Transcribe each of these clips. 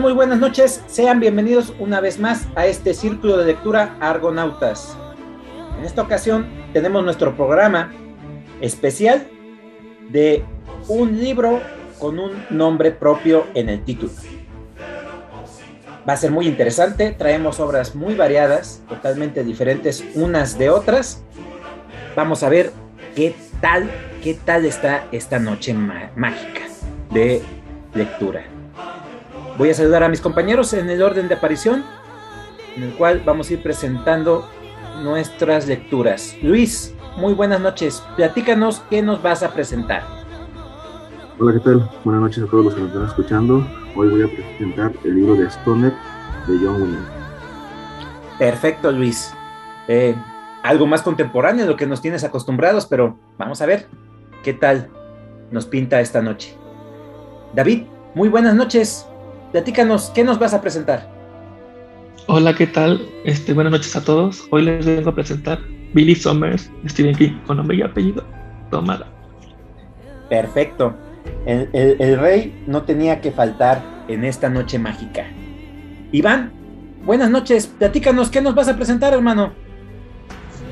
Muy buenas noches. Sean bienvenidos una vez más a este círculo de lectura Argonautas. En esta ocasión tenemos nuestro programa especial de un libro con un nombre propio en el título. Va a ser muy interesante, traemos obras muy variadas, totalmente diferentes unas de otras. Vamos a ver qué tal, qué tal está esta noche mágica de lectura. Voy a saludar a mis compañeros en el orden de aparición, en el cual vamos a ir presentando nuestras lecturas. Luis, muy buenas noches. Platícanos qué nos vas a presentar. Hola, ¿qué tal? Buenas noches a todos los que nos están escuchando. Hoy voy a presentar el libro de Stoner de John Williams. Perfecto, Luis. Eh, algo más contemporáneo de lo que nos tienes acostumbrados, pero vamos a ver qué tal nos pinta esta noche. David, muy buenas noches. Platícanos, ¿qué nos vas a presentar? Hola, ¿qué tal? Este, buenas noches a todos. Hoy les vengo a presentar Billy Summers, Stephen King, con nombre y apellido, Tomada. Perfecto. El, el, rey no tenía que faltar en esta noche mágica. Iván, buenas noches. Platícanos, ¿qué nos vas a presentar, hermano?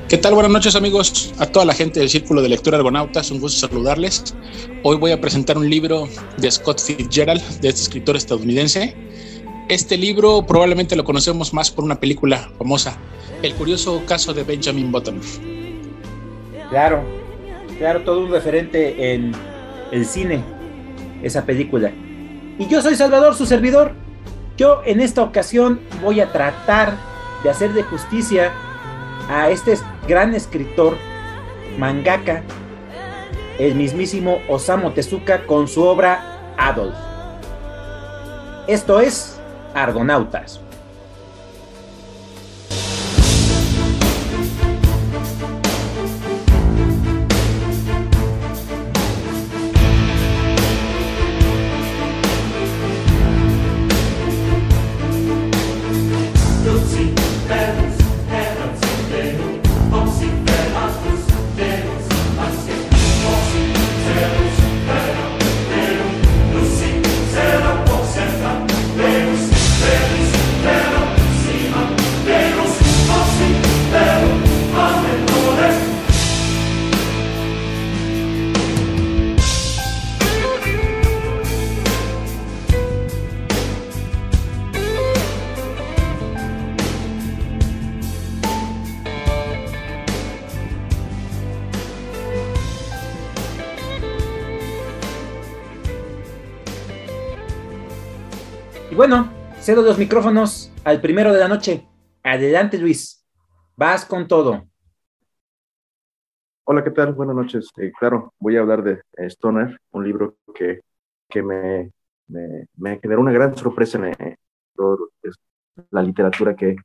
¿Qué tal? Buenas noches amigos, a toda la gente del Círculo de Lectura Argonautas, un gusto saludarles. Hoy voy a presentar un libro de Scott Fitzgerald, de este escritor estadounidense. Este libro probablemente lo conocemos más por una película famosa, El curioso caso de Benjamin Button. Claro, claro, todo un referente en el cine, esa película. Y yo soy Salvador, su servidor. Yo en esta ocasión voy a tratar de hacer de justicia a este gran escritor, mangaka, el mismísimo Osamu Tezuka con su obra Adolf. Esto es Argonautas. Cedo los micrófonos al primero de la noche. Adelante, Luis. Vas con todo. Hola, ¿qué tal? Buenas noches. Eh, claro, voy a hablar de Stoner, un libro que, que me, generó una gran sorpresa en toda la literatura que,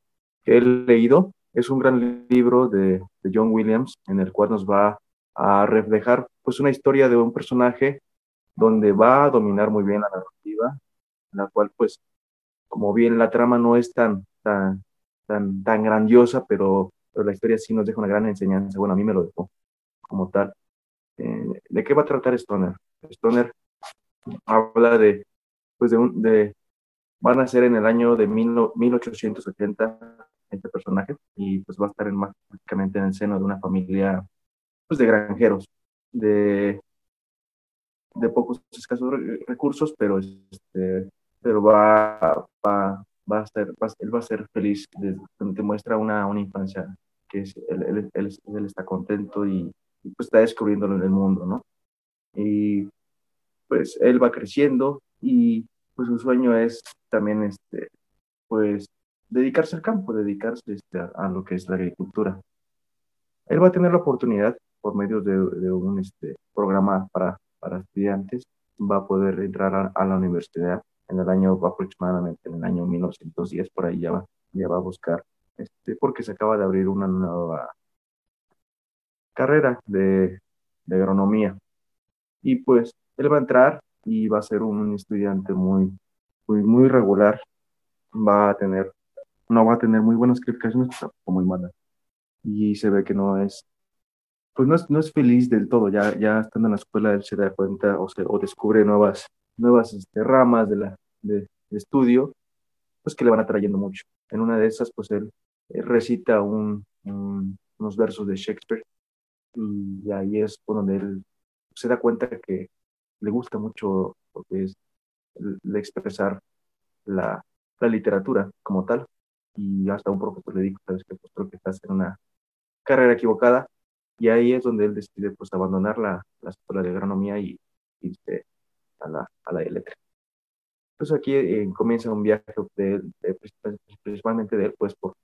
he leído. Es un gran libro de, de, John Williams en el cual nos va a reflejar pues una historia de un personaje donde va a dominar muy bien la narrativa, en la cual pues como bien la trama no es tan, tan, tan, tan grandiosa, pero, pero la historia sí nos deja una gran enseñanza. Bueno, a mí me lo dejó como tal. Eh, ¿De qué va a tratar Stoner? Stoner habla de, pues de un, de, van a ser en el año de mil, 1880 este personaje y pues va a estar en, básicamente en el seno de una familia pues de granjeros, de, de pocos escasos recursos, pero este, pero va, va, va a ser, él va a ser feliz, te muestra una, una infancia que es, él, él, él, está contento y, pues está descubriendo en el mundo, ¿no? Y pues él va creciendo y pues su sueño es también, este, pues, dedicarse al campo, dedicarse este, a, lo que es la agricultura. Él va a tener la oportunidad, por medio de, de un este, programa para, para estudiantes, va a poder entrar a la universidad en el año aproximadamente, en el año 1910, por ahí ya va, ya va a buscar, este, porque se acaba de abrir una nueva carrera de, de agronomía. Y pues él va a entrar y va a ser un estudiante muy, muy, muy regular, va a tener, no va a tener muy buenas calificaciones, pero muy malas. Y se ve que no es, pues no es, no es feliz del todo, ya, ya estando en la escuela él se da cuenta o, se, o descubre nuevas, nuevas este, ramas de, la, de, estudio, pues que le van atrayendo mucho. En una de esas, pues él, recita un, unos versos de Shakespeare y ahí es donde él se da cuenta que le gusta mucho lo que es el, expresar la, la, literatura como tal. Y hasta un profesor le dijo, sabes que pues creo que estás en una carrera equivocada. Y ahí es donde él decide pues abandonar la, la escuela de agronomía y irse a la, a la de letras. Entonces aquí eh, comienza un viaje de, principalmente de él, pues por,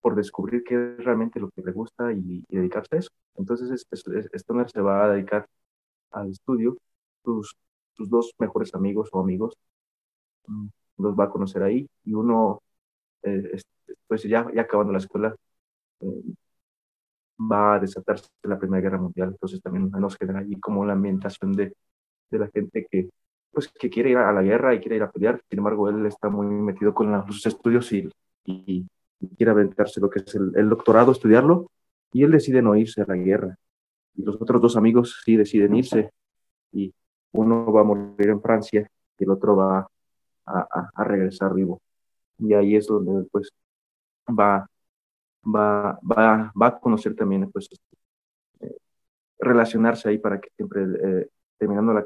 por descubrir qué es realmente lo que le gusta y, dedicarse a eso. Entonces Stoner se va a dedicar al estudio, sus, sus dos mejores amigos o amigos mm, los va a conocer ahí y uno, eh, pues ya, ya acabando la escuela, eh, va a desatarse la Primera Guerra Mundial, entonces también nos queda ahí como la ambientación de, de la gente que, pues, que quiere ir a la guerra y quiere ir a pelear, sin embargo él está muy metido con sus estudios y, y, quiere aventarse lo que es el, el doctorado, estudiarlo, y él decide no irse a la guerra. Y los otros dos amigos sí deciden irse y uno va a morir en Francia y el otro va a, a, regresar vivo. Y ahí es donde pues va, va, va, va a conocer también pues eh, relacionarse ahí para que siempre eh, terminando la,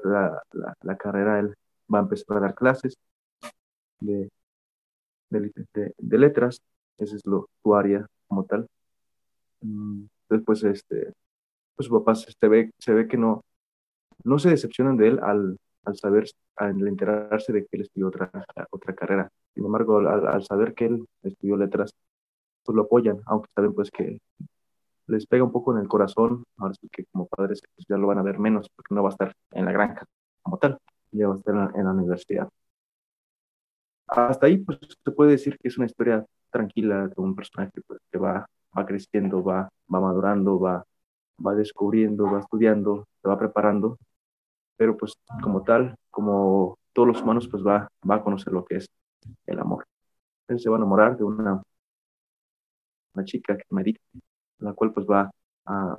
la, la, carrera él va a empezar a dar clases de, de, letras, ese es lo, su área como tal. Mm, después este, pues su papá se ve, se ve que no, no se decepcionan de él al, al saber, al enterarse de que él estudió otra, otra carrera. Sin embargo, al, saber que él estudió letras, pues lo apoyan, aunque saben pues que les pega un poco en el corazón, ahora sí que como padres pues ya lo van a ver menos, porque no va a estar en la granja como tal, ya va a estar en la, universidad. Hasta ahí pues se puede decir que es una historia tranquila de un personaje pues, que va, va creciendo, va, va madurando, va, va descubriendo, va estudiando, se va preparando pero pues como tal, como todos los humanos, pues va, va a conocer lo que es el amor. Él se va a enamorar de una, una chica que medita, la cual pues va a,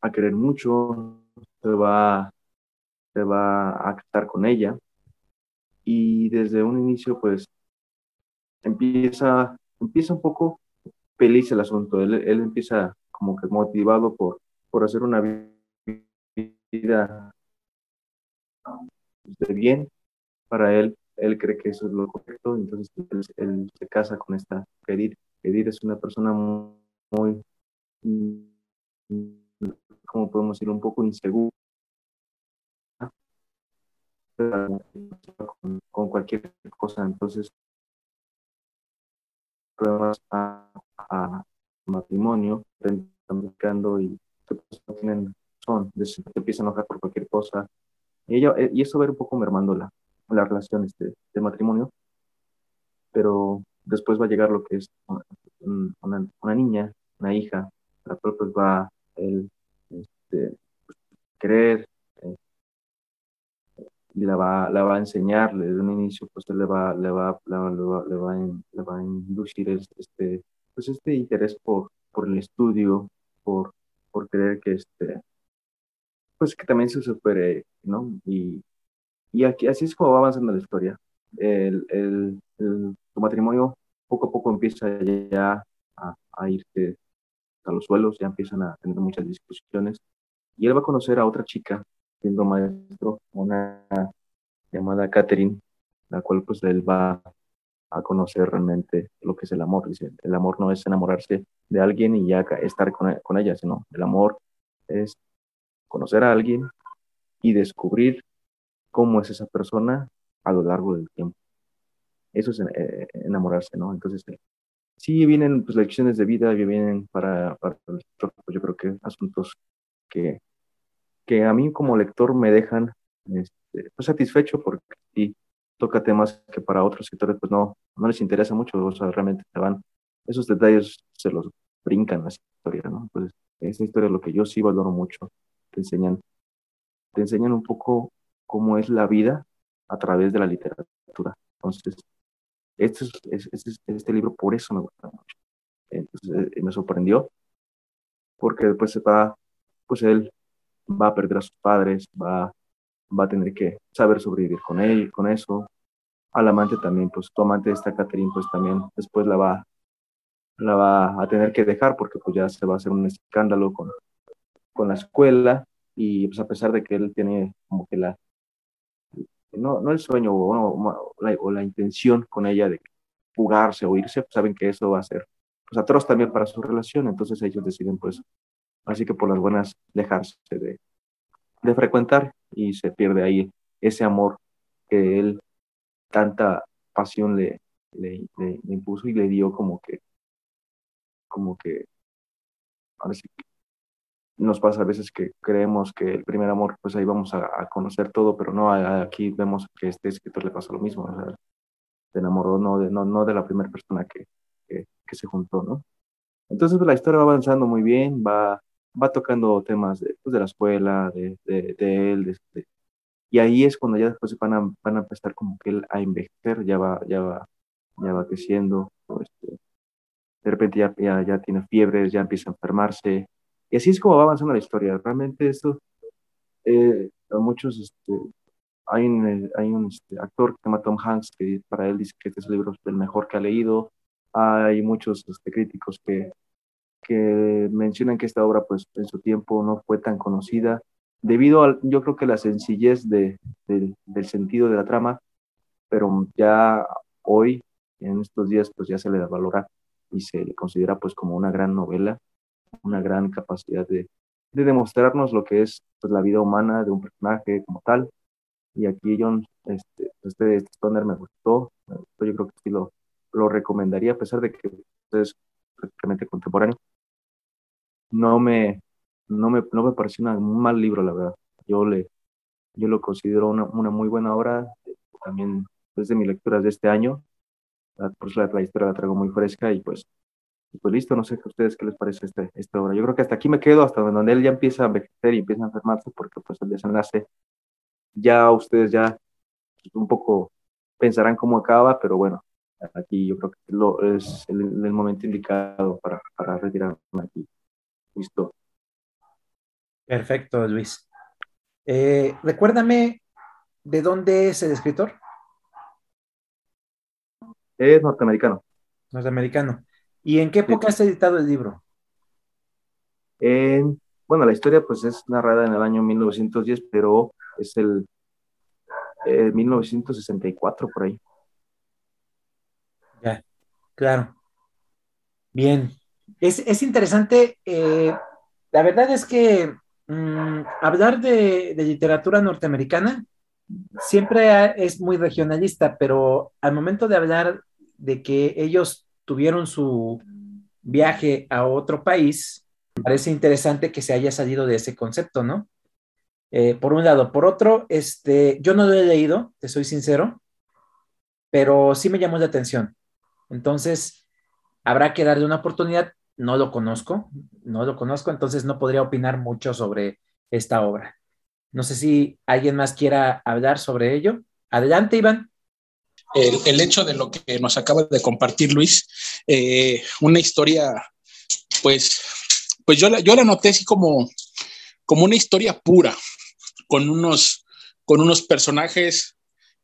a querer mucho, se va, se va a casar con ella. Y desde un inicio pues empieza, empieza un poco feliz el asunto, él, él empieza como que motivado por, por hacer una vida vida de bien. Para él, él cree que eso es lo correcto, entonces él, se casa con esta Edith. Edith es una persona como podemos decir, un poco insegura. Con, cualquier cosa, entonces pruebas a, matrimonio, están buscando y no tienen son, se empieza a enojar por cualquier cosa. Y, eh, eso va a ir un poco mermando la, la relación este, de matrimonio, pero después va a llegar lo que es una niña, una hija, la cual pues va él este, querer eh, y la va, la va a enseñar desde un inicio, pues le va, le va, le va, le va, le va, le va a inducir este, pues este interés por, por el estudio, por, por creer que este, pues que también se supere, ¿no? Y, y aquí, así es como va avanzando la historia. El, el, tu matrimonio poco a poco empieza ya a, a irse a los suelos, ya empiezan a tener muchas discusiones. Y él va a conocer a otra chica, siendo maestro, una llamada Catherine, la cual pues él va a conocer realmente lo que es el amor. Dice, el amor no es enamorarse de alguien y ya estar con, con ella, sino el amor es conocer a alguien y descubrir cómo es esa persona a lo largo del tiempo. Eso es eh, enamorarse, ¿no? Entonces, sí vienen pues, lecciones de vida, vienen para, para pues, yo creo que asuntos que, que a mí como lector me dejan este, pues, satisfecho porque sí toca temas que para otros sectores pues no, no les interesa mucho, o sea, realmente se van, esos detalles se los brincan la historia, ¿no? Entonces, esa historia es lo que yo sí valoro mucho te enseñan, te enseñan un poco cómo es la vida a través de la literatura, Entonces, este, es, este, libro por eso me gusta mucho. Entonces, eh, me sorprendió, porque después se va, pues él va a perder a sus padres, va, va a tener que saber sobrevivir con él, con eso. Al amante también, pues tu amante esta Catherine, pues también después la va, la va a tener que dejar porque pues ya se va a hacer un escándalo con, con la escuela y pues a pesar de que él tiene como que la, no, no el sueño o, la, o la intención con ella de jugarse o irse, pues saben que eso va a ser pues atroz también para su relación, entonces ellos deciden pues, así que por las buenas dejarse de, de frecuentar y se pierde ahí ese amor que él tanta pasión le, le, le, impuso y le dio como que, como que, ahora sí nos pasa a veces que creemos que el primer amor, pues ahí vamos a, conocer todo, pero no, aquí vemos que a este escritor le pasa lo mismo, se enamoró no de, no, no de la primera persona que, que, se juntó, ¿no? Entonces pues, la historia va avanzando muy bien, va, va tocando temas de, pues, de la escuela, de, de, él, y ahí es cuando ya después van a, van a empezar como que él a envejecer, ya va, ya va, ya va creciendo, este, de repente ya, ya, ya tiene fiebres, ya empieza a enfermarse, y así es como va avanzando la historia. Realmente esto, eh, muchos, este, hay un, hay un este, actor que se llama Tom Hanks que para él dice que este es el libro mejor que ha leído. Hay muchos este, críticos que, que mencionan que esta obra pues en su tiempo no fue tan conocida debido a, yo creo que la sencillez de, del sentido de la trama, pero ya hoy, en estos días, pues ya se le da valor y se le considera pues como una gran novela una gran capacidad de, de demostrarnos lo que es pues, la vida humana de un personaje como tal. Y aquí John, este, este, este Stoner me gustó, yo creo que sí lo, lo recomendaría, a pesar de que es prácticamente contemporáneo. No me, no me, no me pareció un mal libro, la verdad. Yo, le, yo lo considero una, una muy buena obra, también desde mis lecturas de este año. Por eso la, la historia la traigo muy fresca y pues pues listo, no sé a ustedes qué les parece este, esta obra. Yo creo que hasta aquí me quedo, hasta donde él ya empieza a envejecer y empieza a enfermarse, porque pues el desenlace ya ustedes ya un poco pensarán cómo acaba, pero bueno, aquí yo creo que lo, es el, momento indicado para, para retirarme aquí. Listo. Perfecto, Luis. Eh, recuérdame de dónde es el escritor. Es norteamericano. Norteamericano. ¿Y en qué época has editado el libro? bueno, la historia pues es narrada en el año 1910, pero es el 1964 por ahí. Ya, claro. Bien. Es, interesante. Eh, la verdad es que mm, hablar de, de, literatura norteamericana siempre es muy regionalista, pero al momento de hablar de que ellos tuvieron su viaje a otro país, parece interesante que se haya salido de ese concepto, ¿no? Eh, por un lado. Por otro, este, yo no lo he leído, te soy sincero, pero sí me llamó la atención. Entonces, habrá que darle una oportunidad. No lo conozco, no lo conozco, entonces no podría opinar mucho sobre esta obra. No sé si alguien más quiera hablar sobre ello. Adelante, Iván el, hecho de lo que nos acaba de compartir Luis, eh, una historia, pues, pues yo la, yo la noté así como, como una historia pura, con unos, con unos personajes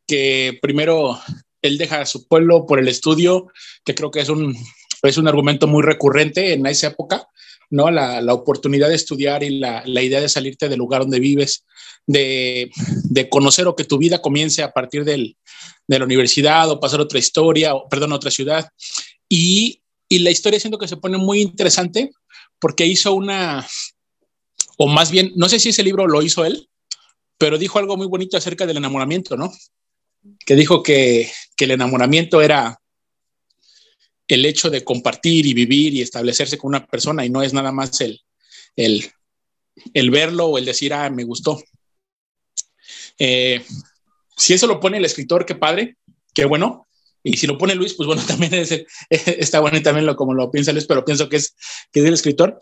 que primero él deja a su pueblo por el estudio, que creo que es un, es un argumento muy recurrente en esa época, ¿no? La, la oportunidad de estudiar y la, la, idea de salirte del lugar donde vives, de, de, conocer o que tu vida comience a partir del, de la universidad o pasar otra historia, o, perdón, otra ciudad. Y, y la historia siento que se pone muy interesante porque hizo una, o más bien, no sé si ese libro lo hizo él, pero dijo algo muy bonito acerca del enamoramiento, ¿no? Que dijo que, que el enamoramiento era el hecho de compartir y vivir y establecerse con una persona y no es nada más el, el, el verlo o el decir, ah, me gustó. Eh, si eso lo pone el escritor, qué padre, qué bueno. Y si lo pone Luis, pues bueno, también es está bueno y también lo, como lo piensa Luis, pero pienso que es, que es el escritor.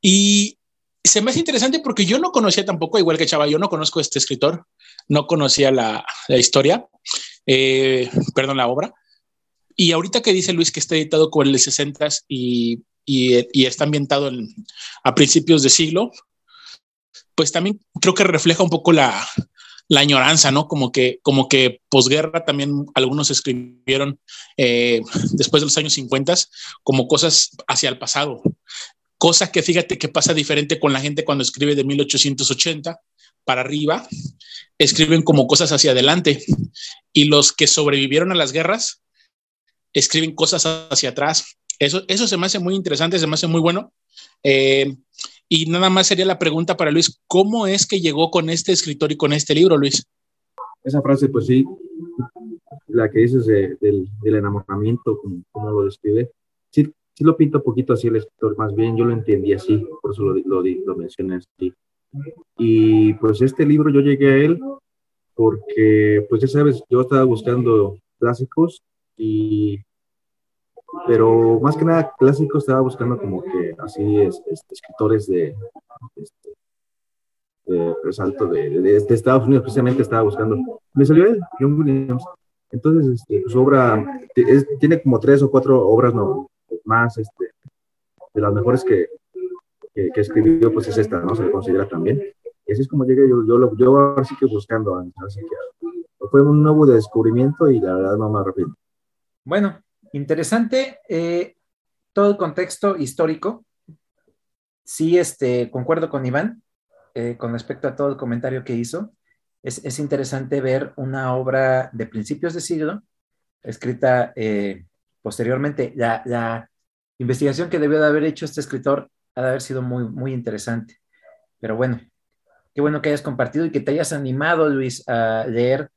Y se me hace interesante porque yo no conocía tampoco, igual que Chava, yo no conozco a este escritor, no conocía la, la historia. eh, perdón, la obra. Y ahorita que dice Luis que está editado con el 60 y, y, y está ambientado a principios de siglo, pues también creo que refleja un poco la, la añoranza, ¿no? Como que, como que posguerra también algunos escribieron eh, después de los años 50 como cosas hacia el pasado. Cosa que fíjate que pasa diferente con la gente cuando escribe de 1880 para arriba, escriben como cosas hacia adelante. Y los que sobrevivieron a las guerras escriben cosas hacia atrás. Eso, eso se me hace muy interesante, se me hace muy bueno. Eh, y nada más sería la pregunta para Luis, ¿cómo es que llegó con este escritor y con este libro, Luis? Esa frase, pues sí, la que dices del, enamoramiento, como, lo describe, sí, sí lo pinta un poquito así el escritor, más bien yo lo entendí así, por eso lo, lo, lo mencioné así. Y pues este libro yo llegué a él porque, pues ya sabes, yo estaba buscando clásicos y pero más que nada clásico estaba buscando como que así es, escritores de, este, de resalto de, de, Estados Unidos, precisamente estaba buscando. Me salió él, John Williams. Entonces, este, su obra tiene como tres o cuatro obras no, más, este, de las mejores que, que, escribió, pues es esta, ¿no? Se le considera también. Y así es como llegué yo, yo, yo ahora sí que buscando, así que fue un nuevo descubrimiento y la verdad no me arrepiento. Bueno, Interesante eh, todo el contexto histórico. Sí, este, concuerdo con Iván eh, con respecto a todo el comentario que hizo. Es, interesante ver una obra de principios de siglo, escrita eh, posteriormente. La, investigación que debió de haber hecho este escritor ha de haber sido muy, muy interesante. Pero bueno, qué bueno que hayas compartido y que te hayas animado, Luis, a leer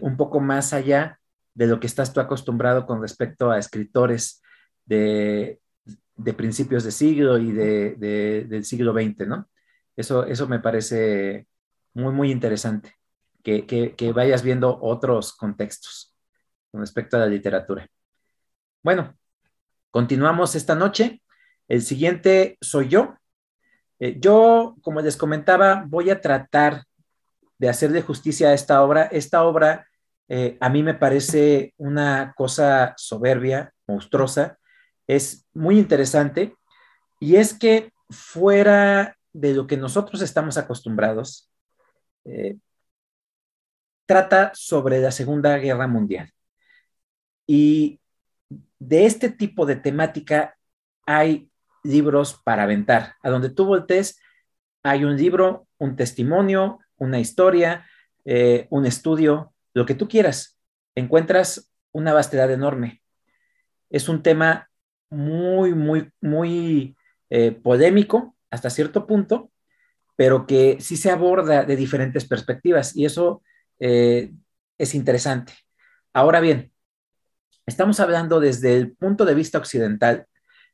un poco más allá de lo que estás tú acostumbrado con respecto a escritores de, principios de siglo y de, del siglo XX, ¿no? Eso, eso me parece muy, muy interesante, que, vayas viendo otros contextos con respecto a la literatura. Bueno, continuamos esta noche. El siguiente soy yo. Eh, yo, como les comentaba, voy a tratar de hacerle justicia a esta obra. Esta obra eh, a mí me parece una cosa soberbia, monstruosa, es muy interesante y es que fuera de lo que nosotros estamos acostumbrados, eh, trata sobre la Segunda Guerra Mundial. Y de este tipo de temática hay libros para aventar. A donde tú voltees, hay un libro, un testimonio, una historia, eh, un estudio, lo que tú quieras, encuentras una vastedad enorme. Es un tema muy, muy, muy eh, polémico hasta cierto punto, pero que sí se aborda de diferentes perspectivas y eso eh, es interesante. Ahora bien, estamos hablando desde el punto de vista occidental.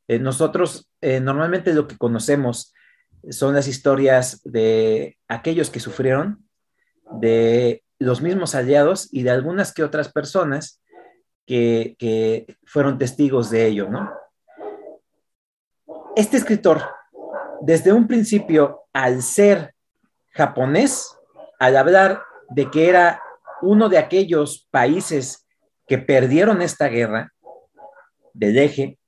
Eh, nosotros normalmente lo que conocemos son las historias de aquellos que sufrieron, de los mismos aliados y de algunas que otras personas que, fueron testigos de ello, ¿no? Este escritor, desde un principio, al ser japonés, al hablar de que era uno de aquellos países que perdieron esta guerra del eje,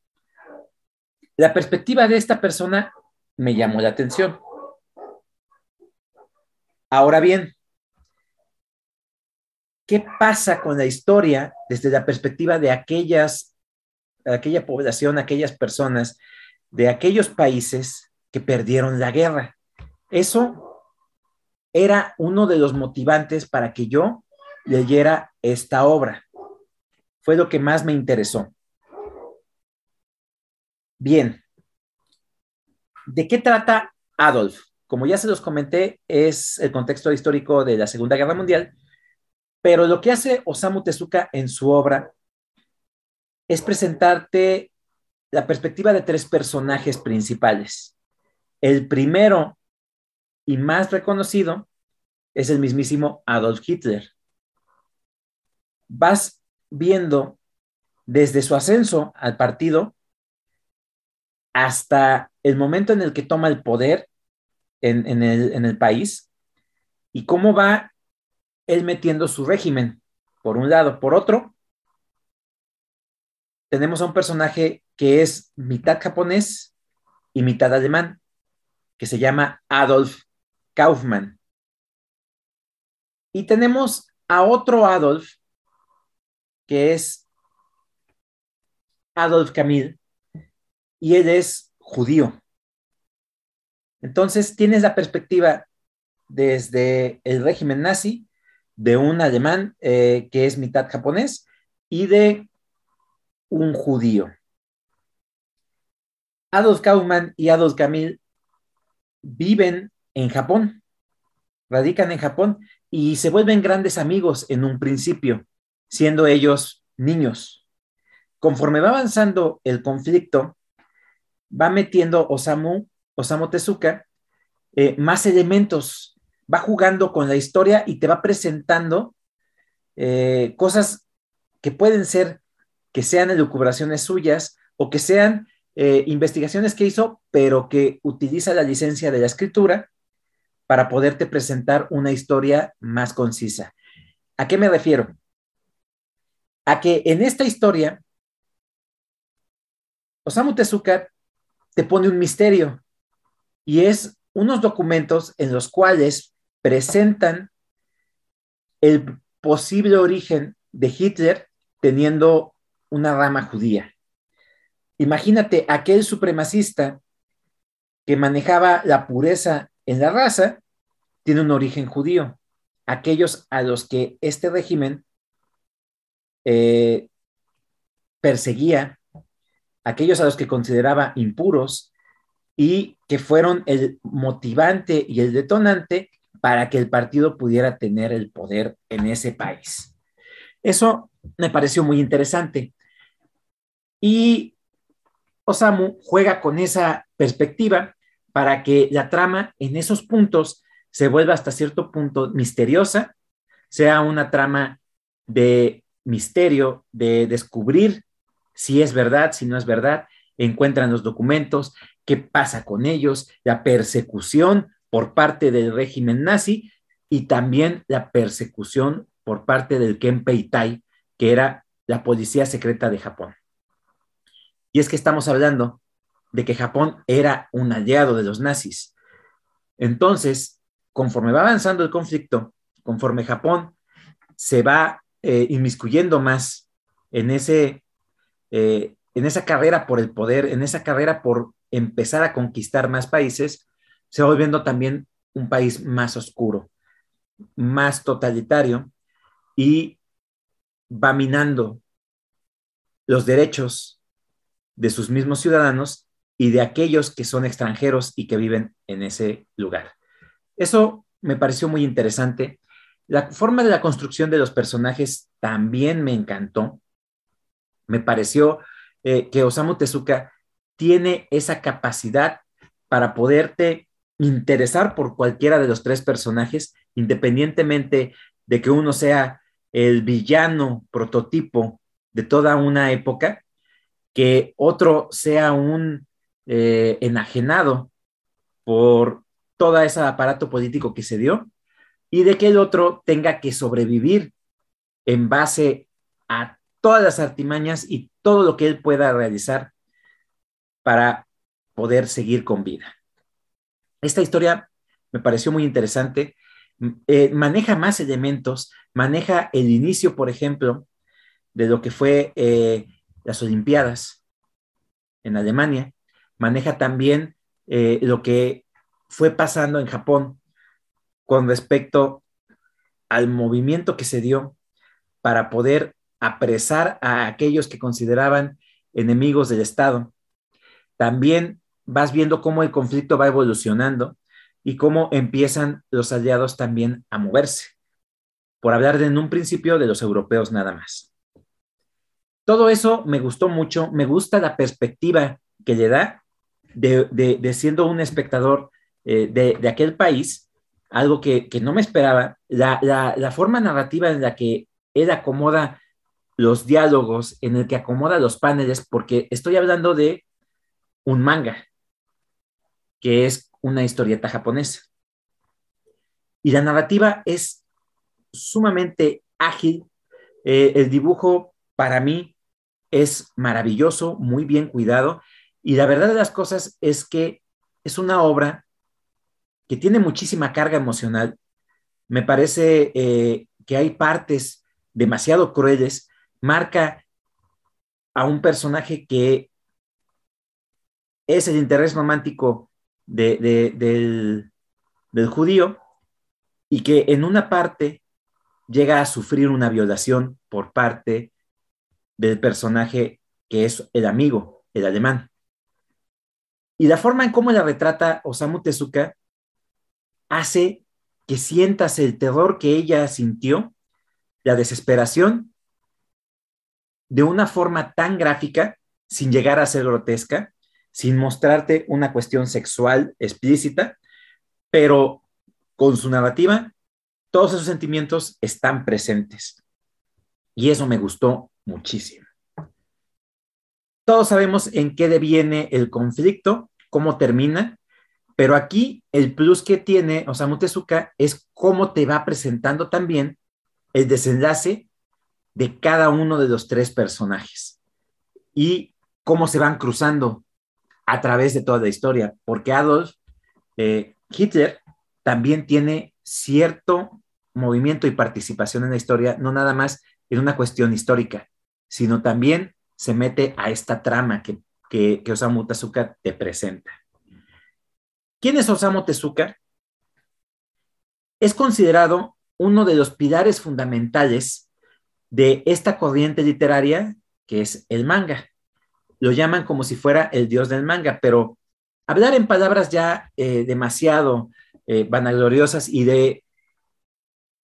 la perspectiva de esta persona me llamó la atención. Ahora bien, ¿Qué pasa con la historia desde la perspectiva de aquellas, aquella población, aquellas personas, de aquellos países que perdieron la guerra? Eso era uno de los motivantes para que yo leyera esta obra. Fue lo que más me interesó. Bien, ¿de qué trata Adolf? Como ya se los comenté, es el contexto histórico de la Segunda Guerra Mundial pero lo que hace Osamu Tezuka en su obra es presentarte la perspectiva de tres personajes principales. El primero y más reconocido es el mismísimo Adolf Hitler. Vas viendo desde su ascenso al partido hasta el momento en el que toma el poder en, el, en el país y cómo va él metiendo su régimen. por un lado. Por otro, tenemos a un personaje que es mitad japonés y mitad alemán, que se llama Adolf Kaufmann. Y tenemos a otro Adolf, que es Adolf Camille, y él es judío. Entonces tienes la perspectiva desde el régimen nazi de un alemán eh, que es mitad japonés y de un judío. Adolf Kaufmann y Adolf Camille viven en Japón, radican en Japón y se vuelven grandes amigos en un principio, siendo ellos niños. Conforme va avanzando el conflicto, va metiendo Osamu, Osamu Tezuka eh, más elementos, va jugando con la historia y te va presentando eh, cosas que pueden ser que sean elucubraciones suyas o que sean eh, investigaciones que hizo, pero que utiliza la licencia de la escritura para poderte presentar una historia más concisa. ¿A qué me refiero? A que en esta historia, Osamu Tezuka te pone un misterio y es unos documentos en los cuales presentan el posible origen de Hitler teniendo una rama judía. Imagínate aquel supremacista que manejaba la pureza en la raza, tiene un origen judío. Aquellos a los que este régimen eh, perseguía, aquellos a los que consideraba impuros y que fueron el motivante y el detonante para que el partido pudiera tener el poder en ese país. Eso me pareció muy interesante. Y Osamu juega con esa perspectiva para que la trama en esos puntos se vuelva hasta cierto punto misteriosa, sea una trama de misterio, de descubrir si es verdad, si no es verdad, encuentran los documentos, qué pasa con ellos, la persecución por parte del régimen nazi y también la persecución por parte del Kenpeitai, que era la policía secreta de Japón. Y es que estamos hablando de que Japón era un aliado de los nazis. Entonces, conforme va avanzando el conflicto, conforme Japón se va eh, inmiscuyendo más en, ese, eh, en esa carrera por el poder, en esa carrera por empezar a conquistar más países, se va volviendo también un país más oscuro, más totalitario y va minando los derechos de sus mismos ciudadanos y de aquellos que son extranjeros y que viven en ese lugar. Eso me pareció muy interesante. La forma de la construcción de los personajes también me encantó. Me pareció eh, que Osamu Tezuka tiene esa capacidad para poderte interesar por cualquiera de los tres personajes, independientemente de que uno sea el villano prototipo de toda una época, que otro sea un eh, enajenado por todo ese aparato político que se dio y de que el otro tenga que sobrevivir en base a todas las artimañas y todo lo que él pueda realizar para poder seguir con vida. Esta historia me pareció muy interesante. Eh, maneja más elementos, maneja el inicio, por ejemplo, de lo que fue eh, las Olimpiadas en Alemania, maneja también eh, lo que fue pasando en Japón con respecto al movimiento que se dio para poder apresar a aquellos que consideraban enemigos del Estado también vas viendo cómo el conflicto va evolucionando y cómo empiezan los aliados también a moverse, por hablar de, en un principio de los europeos nada más. Todo eso me gustó mucho, me gusta la perspectiva que le da de, siendo un espectador eh, de, aquel país, algo que, no me esperaba, la, la forma narrativa en la que él acomoda los diálogos, en el que acomoda los paneles, porque estoy hablando de un manga, que es una historieta japonesa. Y la narrativa es sumamente ágil, Eh, el dibujo para mí es maravilloso, muy bien cuidado. Y la verdad de las cosas es que es una obra que tiene muchísima carga emocional. Me parece eh, que hay partes demasiado crueles. Marca a un personaje que es el interés romántico del, del judío y que en una parte llega a sufrir una violación por parte del personaje que es el amigo, el alemán. Y la forma en cómo la retrata Osamu Tezuka hace que sientas el terror que ella sintió, la desesperación, de una forma tan gráfica, sin llegar a ser grotesca, sin mostrarte una cuestión sexual explícita, pero con su narrativa, todos esos sentimientos están presentes. Y eso me gustó muchísimo. Todos sabemos en qué deviene el conflicto, cómo termina, pero aquí el plus que tiene Osamu Tezuka es cómo te va presentando también el desenlace de cada uno de los tres personajes y cómo se van cruzando a través de toda la historia, porque Adolf eh, Hitler también tiene cierto movimiento y participación en la historia, no nada más en una cuestión histórica, sino también se mete a esta trama que, que, que Osamu Tezuka te presenta. ¿Quién es Osamu Tezuka? Es considerado uno de los pilares fundamentales de esta corriente literaria que es el manga. Lo llaman como si fuera el dios del manga, pero hablar en palabras ya eh, demasiado eh, vanagloriosas y de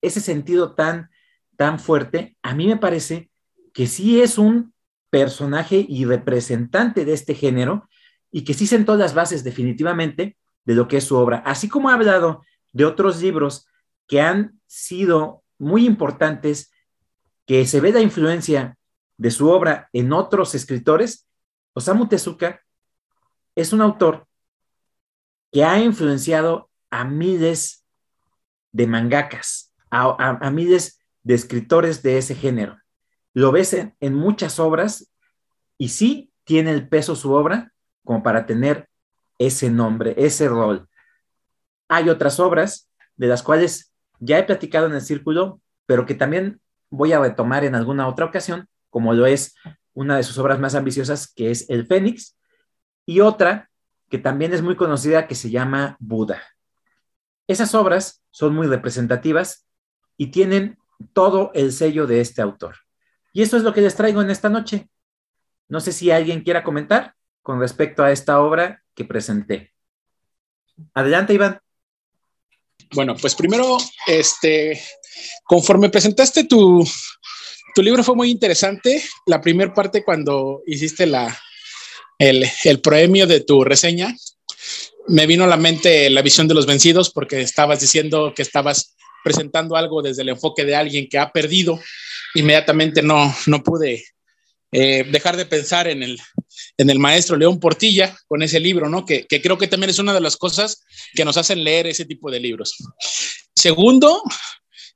ese sentido tan, tan fuerte, a mí me parece que sí es un personaje y representante de este género y que sí sentó las bases definitivamente de lo que es su obra, así como ha hablado de otros libros que han sido muy importantes, que se ve la influencia de su obra en otros escritores, Osamu Tezuka es un autor que ha influenciado a miles de mangakas, a, miles de escritores de ese género. Lo ves en, en muchas obras y sí tiene el peso su obra como para tener ese nombre, ese rol. Hay otras obras de las cuales ya he platicado en el círculo, pero que también voy a retomar en alguna otra ocasión, como lo es una de sus obras más ambiciosas, que es El Fénix, y otra que también es muy conocida, que se llama Buda. Esas obras son muy representativas y tienen todo el sello de este autor. Y eso es lo que les traigo en esta noche. No sé si alguien quiera comentar con respecto a esta obra que presenté. Adelante, Iván. Bueno, pues primero, este, conforme presentaste tu, tu libro fue muy interesante. La primera parte cuando hiciste la, el, el premio de tu reseña, me vino a la mente la visión de los vencidos porque estabas diciendo que estabas presentando algo desde el enfoque de alguien que ha perdido. Inmediatamente no, no pude eh, dejar de pensar en el, en el maestro León Portilla con ese libro, ¿no? Que, que, creo que también es una de las cosas que nos hacen leer ese tipo de libros. Segundo,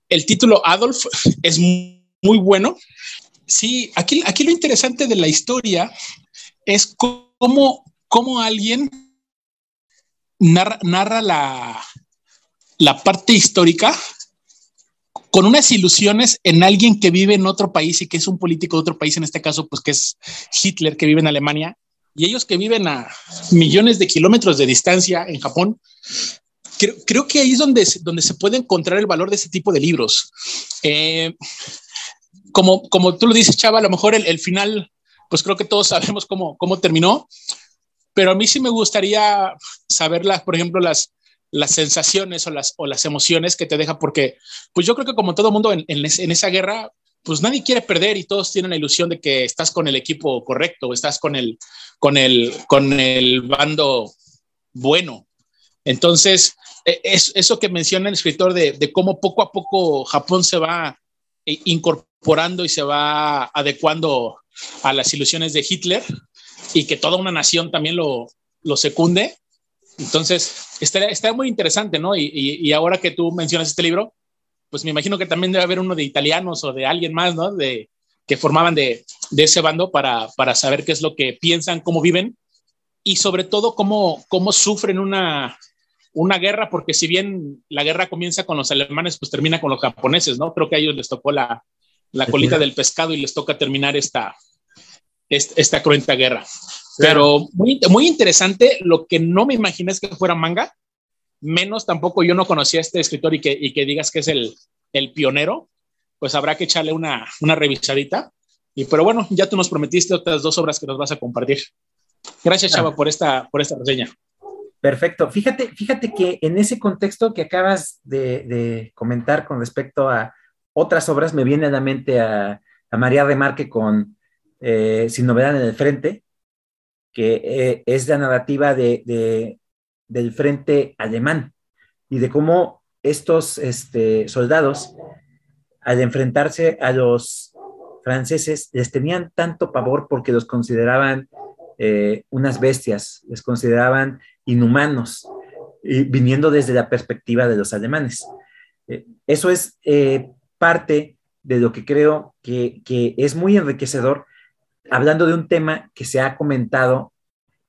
el título Adolf es muy, muy bueno. Sí, aquí, aquí lo interesante de la historia es cómo, cómo alguien narra, narra la, la parte histórica con unas ilusiones en alguien que vive en otro país y que es un político de otro país, en este caso, pues que es Hitler, que vive en Alemania, y ellos que viven a millones de kilómetros de distancia en Japón. Creo, creo que ahí es donde, donde se puede encontrar el valor de ese tipo de libros. Eh, como, como tú lo dices, Chava, a lo mejor el, el final, pues creo que todos sabemos cómo, cómo terminó, pero a mí sí me gustaría saber, las, por ejemplo, las, las sensaciones o las, o las emociones que te deja, porque pues yo creo que como todo mundo en, en, en, esa guerra, pues nadie quiere perder y todos tienen la ilusión de que estás con el equipo correcto, estás con el, con el, con el bando bueno. Entonces, e, es, eso que menciona el escritor de, de cómo poco a poco Japón se va incorporando y se va adecuando a las ilusiones de Hitler y que toda una nación también lo, lo secunde, entonces, estaría, estaría muy interesante, ¿no? Y, y, y, ahora que tú mencionas este libro, pues me imagino que también debe haber uno de italianos o de alguien más, ¿no? De, que formaban de, de ese bando para, para saber qué es lo que piensan, cómo viven y sobre todo cómo, cómo sufren una, una guerra, porque si bien la guerra comienza con los alemanes, pues termina con los japoneses, ¿no? Creo que a ellos les tocó la, la colita del pescado y les toca terminar esta, esta, esta cruenta guerra. Pero muy, muy interesante, lo que no me imaginé es que fuera manga, menos tampoco yo no conocía a este escritor y que, y que digas que es el, el pionero, pues habrá que echarle una, una revisadita. Y pero bueno, ya tú nos prometiste otras dos obras que nos vas a compartir. Gracias, Chava, por esta, por esta reseña. Perfecto. Fíjate, fíjate que en ese contexto que acabas de, comentar con respecto a otras obras, me viene a la mente a, María Remarque con eh, Sin novedad en el frente, que eh, es la narrativa de, del frente alemán y de cómo estos este, soldados, al enfrentarse a los franceses, les tenían tanto pavor porque los consideraban eh, unas bestias, les consideraban inhumanos, y viniendo desde la perspectiva de los alemanes. Eh, eso es eh, parte de lo que creo que, es muy enriquecedor, hablando de un tema que se ha comentado,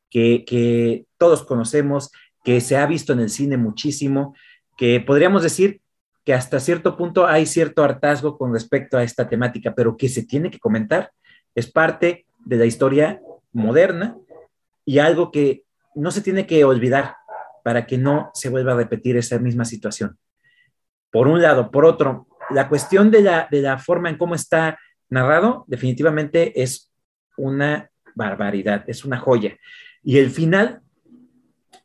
que, que todos conocemos, que se ha visto en el cine muchísimo, que podríamos decir que hasta cierto punto hay cierto hartazgo con respecto a esta temática, pero que se tiene que comentar, es parte de la historia moderna y algo que no se tiene que olvidar para que no se vuelva a repetir esa misma situación. Por un lado. Por otro, la cuestión de la, de la forma en cómo está narrado definitivamente es una barbaridad, es una joya. Y el final,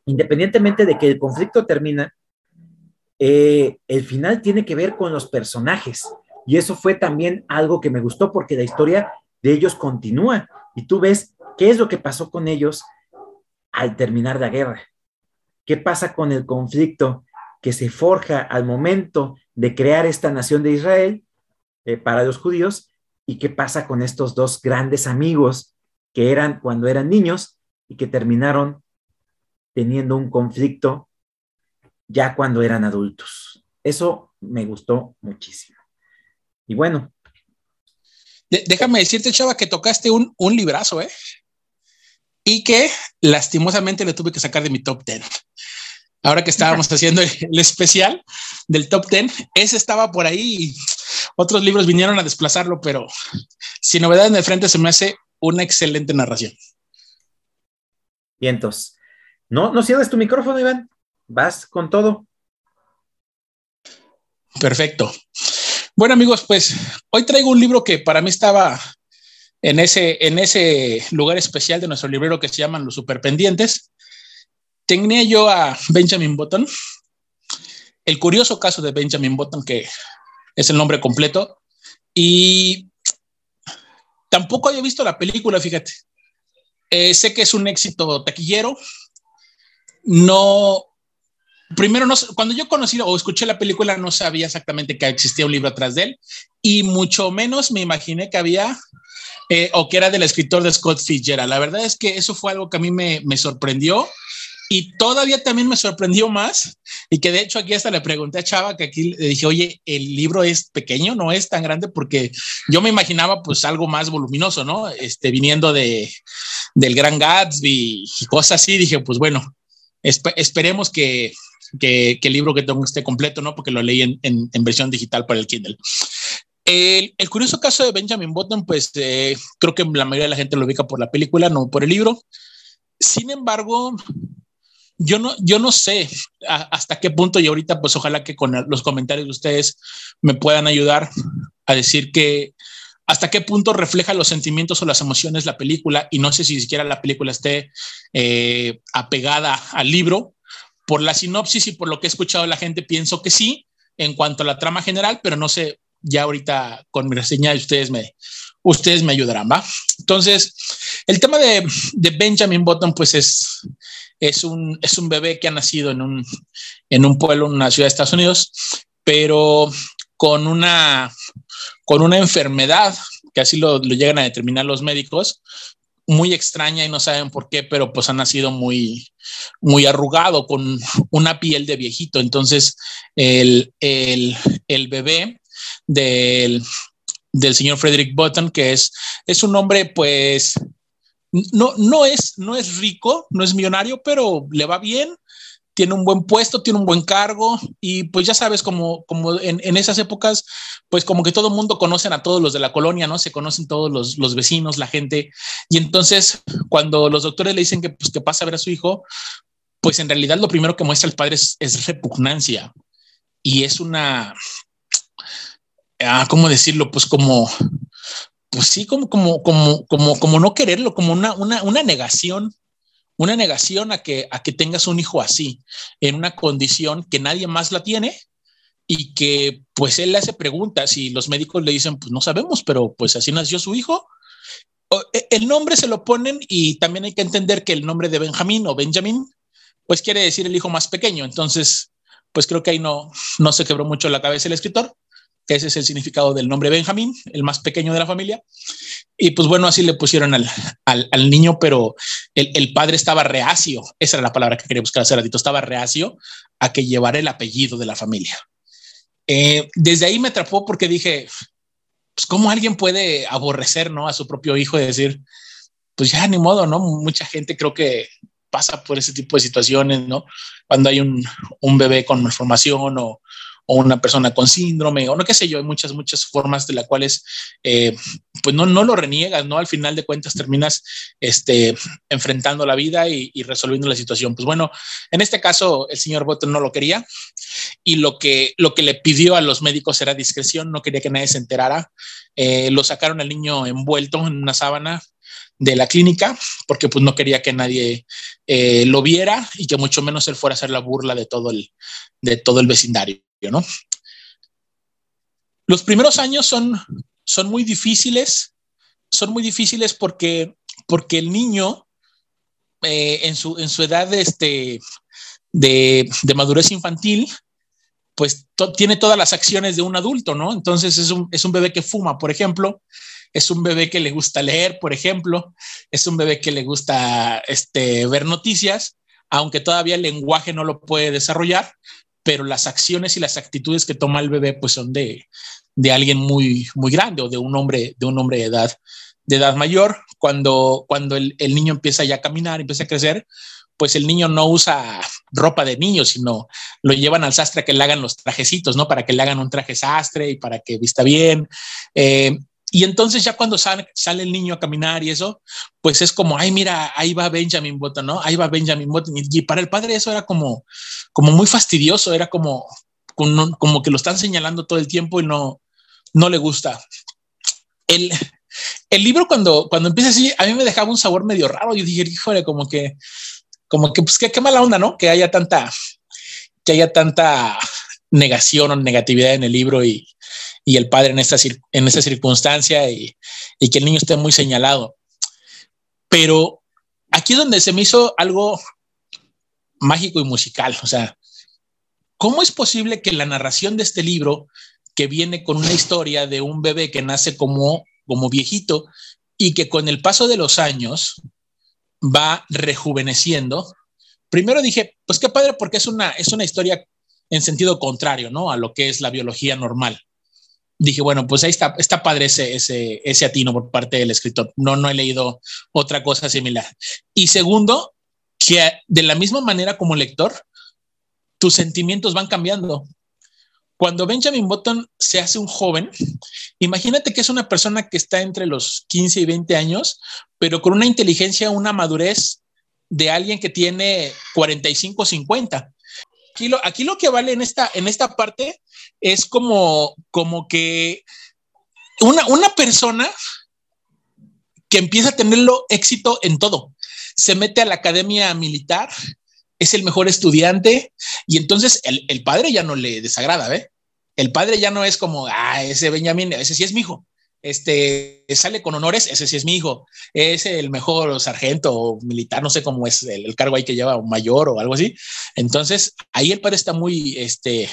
independientemente de que el conflicto termina, eh, el final tiene que ver con los personajes. Y eso fue también algo que me gustó porque la historia de ellos continúa. Y tú ves ¿Qué es lo que pasó con ellos al terminar la guerra? ¿Qué pasa con el conflicto que se forja al momento de crear esta nación de Israel eh, para los judíos? ¿Y qué pasa con estos dos grandes amigos que eran cuando eran niños y que terminaron teniendo un conflicto ya cuando eran adultos? Eso me gustó muchísimo. Y bueno. déjame decirte, Chava, que tocaste un, un librazo, ¿eh? Y que lastimosamente le tuve que sacar de mi top 10. Ahora que estábamos haciendo el, especial del top 10, ese estaba por ahí y otros libros vinieron a desplazarlo, pero sin novedad en el frente se me hace una excelente narración. Vientos. No, no cierres tu micrófono, Iván. Vas con todo. Perfecto. Bueno, amigos, pues hoy traigo un libro que para mí estaba en ese, en ese lugar especial de nuestro librero que se llaman los superpendientes, tenía yo a Benjamin Button, el curioso caso de Benjamin Button, que es el nombre completo, y tampoco había visto la película, fíjate. Eh, sé que es un éxito taquillero. No, primero, no, cuando yo conocí o escuché la película, no sabía exactamente que existía un libro atrás de él, y mucho menos me imaginé que había eh, o que era del escritor de Scott Fitzgerald. La verdad es que eso fue algo que a mí me, me sorprendió y todavía también me sorprendió más y que de hecho aquí hasta le pregunté a Chava que aquí le dije, oye, el libro es pequeño, no es tan grande porque yo me imaginaba pues algo más voluminoso, ¿no? Este, viniendo de, del Gran Gatsby y cosas así, dije, pues bueno, esperemos que, que, que, el libro que tengo esté completo, ¿no? Porque lo leí en, en, en versión digital para el Kindle. El, curioso caso de Benjamin Button, pues eh, creo que la mayoría de la gente lo ubica por la película, no por el libro. Sin embargo, yo no, yo no sé hasta qué punto y ahorita pues ojalá que con los comentarios de ustedes me puedan ayudar a decir que hasta qué punto refleja los sentimientos o las emociones la película y no sé si siquiera la película esté eh, apegada al libro. Por la sinopsis y por lo que he escuchado la gente pienso que sí en cuanto a la trama general, pero no sé ya ahorita con mi reseña ustedes me, ustedes me ayudarán, ¿va? Entonces, el tema de, de Benjamin Button, pues es, es, un, es un bebé que ha nacido en un, en un pueblo, en una ciudad de Estados Unidos, pero con una, con una enfermedad, que así lo, lo llegan a determinar los médicos, muy extraña y no saben por qué, pero pues ha nacido muy, muy arrugado con una piel de viejito. Entonces, el, el, el bebé del, del señor Frederick Button, que es, es un hombre pues no, no, es, no es rico, no es millonario, pero le va bien, tiene un buen puesto, tiene un buen cargo y pues ya sabes, como, como en, en esas épocas, pues como que todo el mundo conocen a todos los de la colonia, ¿no? Se conocen todos los, los vecinos, la gente. Y entonces cuando los doctores le dicen que, pues, que pasa a ver a su hijo, pues en realidad lo primero que muestra el padre es, es repugnancia y es una, ah, ¿cómo decirlo? Pues como, pues sí, como, como, como, como, como no quererlo, como una, una, una negación, una negación a que, a que tengas un hijo así, en una condición que nadie más la tiene y que pues él le hace preguntas y los médicos le dicen, pues no sabemos, pero pues así nació su hijo. E, el nombre se lo ponen y también hay que entender que el nombre de Benjamín o Benjamin, pues quiere decir el hijo más pequeño. Entonces, pues creo que ahí no, no se quebró mucho la cabeza el escritor. Ese es el significado del nombre Benjamín, el más pequeño de la familia. Y pues bueno, así le pusieron al, al, niño, pero el, el, padre estaba reacio, esa era la palabra que quería buscar hace ratito, estaba reacio a que llevara el apellido de la familia. Eh, desde ahí me atrapó porque dije, pues cómo alguien puede aborrecer ¿no? a su propio hijo y decir, pues ya ni modo, ¿no? Mucha gente creo que pasa por ese tipo de situaciones, ¿no? Cuando hay un, un bebé con malformación o, o una persona con síndrome o no qué sé yo, hay muchas, muchas formas de las cuales eh, pues no, no lo reniegas, ¿no? Al final de cuentas terminas este, enfrentando la vida y, resolviendo la situación. Pues bueno, en este caso el señor Button no lo quería y lo que, lo que le pidió a los médicos era discreción, no quería que nadie se enterara. Eh, lo sacaron al niño envuelto en una sábana de la clínica porque pues no quería que nadie eh, lo viera y que mucho menos él fuera a hacer la burla de todo el, de todo el vecindario. ¿No? Los primeros años son, son muy difíciles, son muy difíciles porque, porque el niño eh, en, su, en su edad de, este, de, de madurez infantil, pues tiene todas las acciones de un adulto, ¿no? Entonces es un, es un bebé que fuma, por ejemplo, es un bebé que le gusta leer, por ejemplo, es un bebé que le gusta este, ver noticias, aunque todavía el lenguaje no lo puede desarrollar, pero las acciones y las actitudes que toma el bebé pues son de, de alguien muy, muy grande o de un hombre, de un hombre de edad, de edad mayor. Cuando, cuando el, niño empieza ya a caminar, empieza a crecer, pues el niño no usa ropa de niño, sino lo llevan al sastre que le hagan los trajecitos, ¿no? Para que le hagan un traje sastre y para que vista bien. Eh, y entonces ya cuando sale, sale, el niño a caminar y eso, pues es como, ay, mira, ahí va Benjamin Button, ¿no? Ahí va Benjamin Button. Y para el padre eso era como, como muy fastidioso, era como, como, como que lo están señalando todo el tiempo y no, no le gusta. El, el libro cuando, cuando empieza así, a mí me dejaba un sabor medio raro. Yo dije, híjole, como que, como que, pues qué, qué mala onda, ¿no? Que haya tanta, que haya tanta negación o negatividad en el libro y, y el padre en esta, en esta circunstancia y, y, que el niño esté muy señalado. Pero aquí es donde se me hizo algo mágico y musical. O sea, ¿cómo es posible que la narración de este libro, que viene con una historia de un bebé que nace como, como viejito y que con el paso de los años va rejuveneciendo? Primero dije, pues qué padre, porque es una, es una historia en sentido contrario, ¿no? A lo que es la biología normal. Dije, bueno, pues ahí está, está padre ese, ese, ese atino por parte del escritor. No, no he leído otra cosa similar. Y segundo, que de la misma manera como lector, tus sentimientos van cambiando. Cuando Benjamin Button se hace un joven, imagínate que es una persona que está entre los 15 y 20 años, pero con una inteligencia, una madurez de alguien que tiene 45 o 50 aquí lo, aquí lo que vale en esta, en esta parte es como, como que una, una persona que empieza a tenerlo éxito en todo. Se mete a la academia militar, es el mejor estudiante y entonces el, el padre ya no le desagrada, ¿ve? El padre ya no es como, ah, ese Benjamín, ese sí es mi hijo este sale con honores, ese sí es mi hijo, es el mejor sargento militar, no sé cómo es el, cargo ahí que lleva, mayor o algo así. Entonces, ahí el padre está muy este,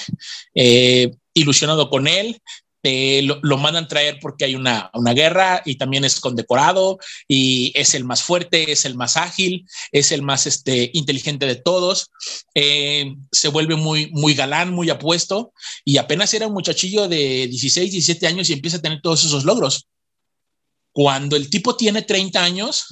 eh, ilusionado con él eh, lo, mandan traer porque hay una, una, guerra y también es condecorado y es el más fuerte, es el más ágil, es el más este, inteligente de todos. Eh, se vuelve muy, muy galán, muy apuesto y apenas era un muchachillo de 16, 17 años y empieza a tener todos esos logros. Cuando el tipo tiene 30 años,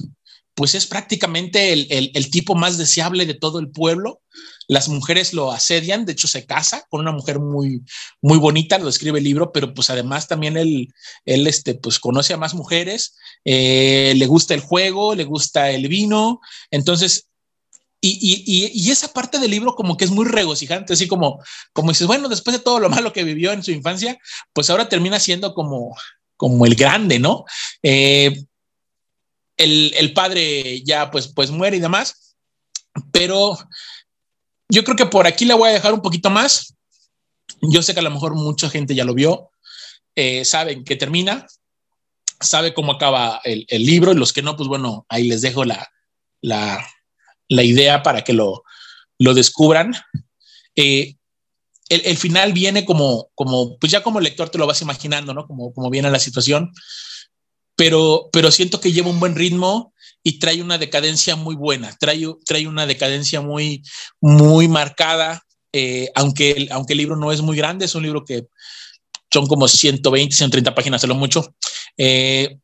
pues es prácticamente el, el tipo más deseable de todo el pueblo las mujeres lo asedian, de hecho se casa con una mujer muy, muy bonita, lo escribe el libro, pero pues además también él, él este, pues conoce a más mujeres, eh, le gusta el juego, le gusta el vino, entonces y, y, y, esa parte del libro como que es muy regocijante, así como, como dices, bueno, después de todo lo malo que vivió en su infancia, pues ahora termina siendo como, como el grande, ¿no? Eh, el, el, padre ya pues, pues muere y demás, pero yo creo que por aquí le voy a dejar un poquito más. Yo sé que a lo mejor mucha gente ya lo vio, eh, saben que termina, sabe cómo acaba el, libro y los que no, pues bueno, ahí les dejo la, la, idea para que lo, lo descubran. Eh, el, final viene como, como, pues ya como lector te lo vas imaginando, ¿no? Como, como viene la situación, pero, pero siento que lleva un buen ritmo y trae una decadencia muy buena, trae, trae una decadencia muy, muy marcada, eh, aunque, el, aunque el libro no es muy grande, es un libro que son como 120, 130 páginas, a lo mucho. Eh,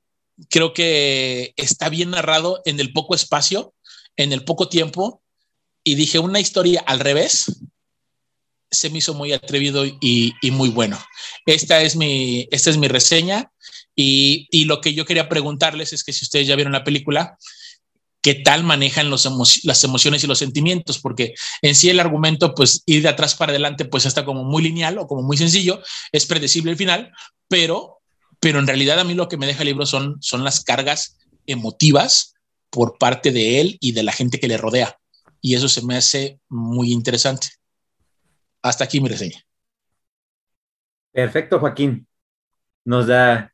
creo que está bien narrado en el poco espacio, en el poco tiempo, y dije una historia al revés, se me hizo muy atrevido y, y, muy bueno. Esta es mi, esta es mi reseña. Y, y, lo que yo quería preguntarles es que si ustedes ya vieron la película, ¿qué tal manejan los las emociones y los sentimientos? Porque en sí el argumento, pues ir de atrás para adelante, pues está como muy lineal o como muy sencillo, es predecible el final, pero, pero en realidad a mí lo que me deja el libro son, son las cargas emotivas por parte de él y de la gente que le rodea. Y eso se me hace muy interesante. Hasta aquí mi reseña. Perfecto, Joaquín. Nos da,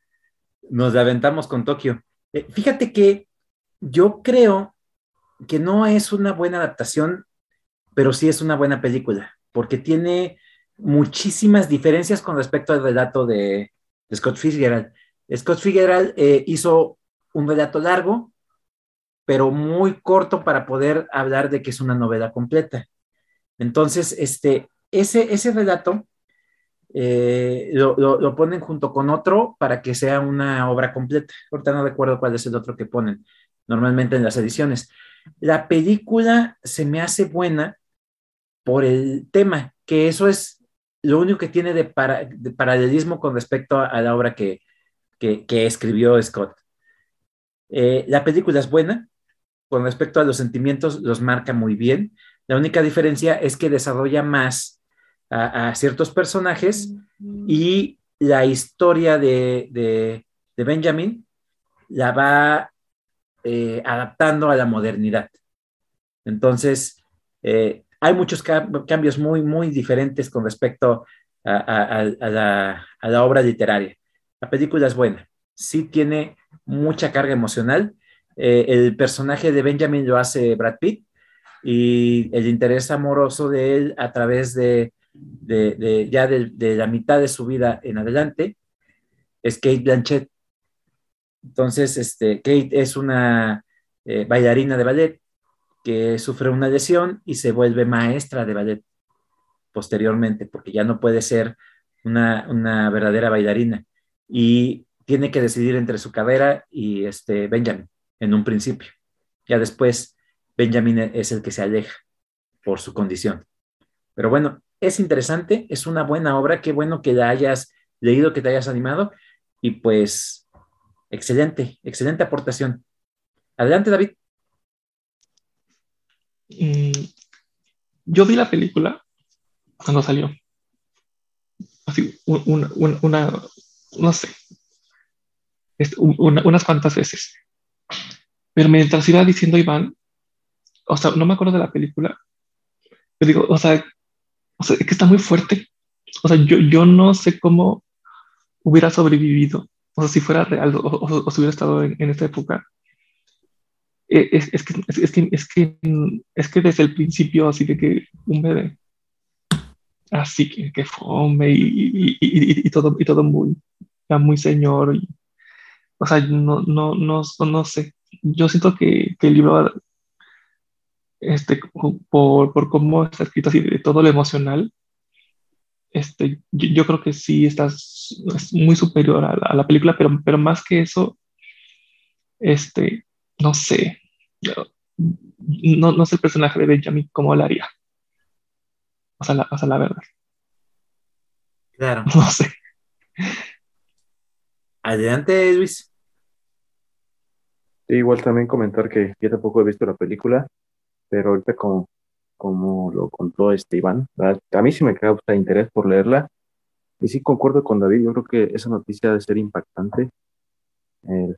nos aventamos con Tokio. Eh, fíjate que yo creo que no es una buena adaptación, pero sí es una buena película, porque tiene muchísimas diferencias con respecto al relato de, Scott Fitzgerald. Scott Fitzgerald eh, hizo un relato largo, pero muy corto para poder hablar de que es una novela completa. Entonces, este, ese, ese relato eh, lo, ponen junto con otro para que sea una obra completa. Ahorita no recuerdo cuál es el otro que ponen normalmente en las ediciones. La película se me hace buena por el tema, que eso es lo único que tiene de, paralelismo con respecto a, la obra que, escribió Scott. Eh, la película es buena, con respecto a los sentimientos los marca muy bien. La única diferencia es que desarrolla más a, ciertos personajes y la historia de, Benjamin la va eh, adaptando a la modernidad. Entonces, eh, hay muchos cambios muy, muy diferentes con respecto a, la, obra literaria. La película es buena, sí tiene mucha carga emocional. Eh, el personaje de Benjamin lo hace Brad Pitt y el interés amoroso de él a través de de, ya de, la mitad de su vida en adelante, es Kate Blanchett. Entonces, este, Kate es una eh, bailarina de ballet que sufre una lesión y se vuelve maestra de ballet posteriormente, porque ya no puede ser una, una verdadera bailarina. Y tiene que decidir entre su carrera y este Benjamin en un principio. Ya después, Benjamin es el que se aleja por su condición. Pero bueno, es interesante, es una buena obra, qué bueno que la hayas leído, que te hayas animado y pues excelente, excelente aportación. Adelante, David. Mm, yo vi la película cuando salió. Así, una, no sé, unas cuantas veces. Pero mientras iba diciendo Iván, o sea, no me acuerdo de la película, pero digo, o sea, o sea, es que está muy fuerte. O sea, yo, yo no sé cómo hubiera sobrevivido. O sea, si fuera real o, si hubiera estado en, esta época. Eh, es, es, que, es, que, es, que, es que desde el principio, así de que un bebé así que, que fome y, y, y, todo, y todo muy, muy señor. o sea, no, no, no, no sé. Yo siento que, que el libro, este, por, por cómo está escrito así, de todo lo emocional, este, yo, creo que sí estás es muy superior a la, película, pero, pero más que eso, este, no sé, no, no sé el personaje de Benjamin cómo lo haría. O sea, la, o sea, la verdad. Claro. No sé. Adelante, Luis. igual también comentar que yo tampoco he visto la película, pero ahorita como, como lo contó este Iván, a mí sí me causa interés por leerla. Y sí concuerdo con David, yo creo que esa noticia debe ser impactante. El,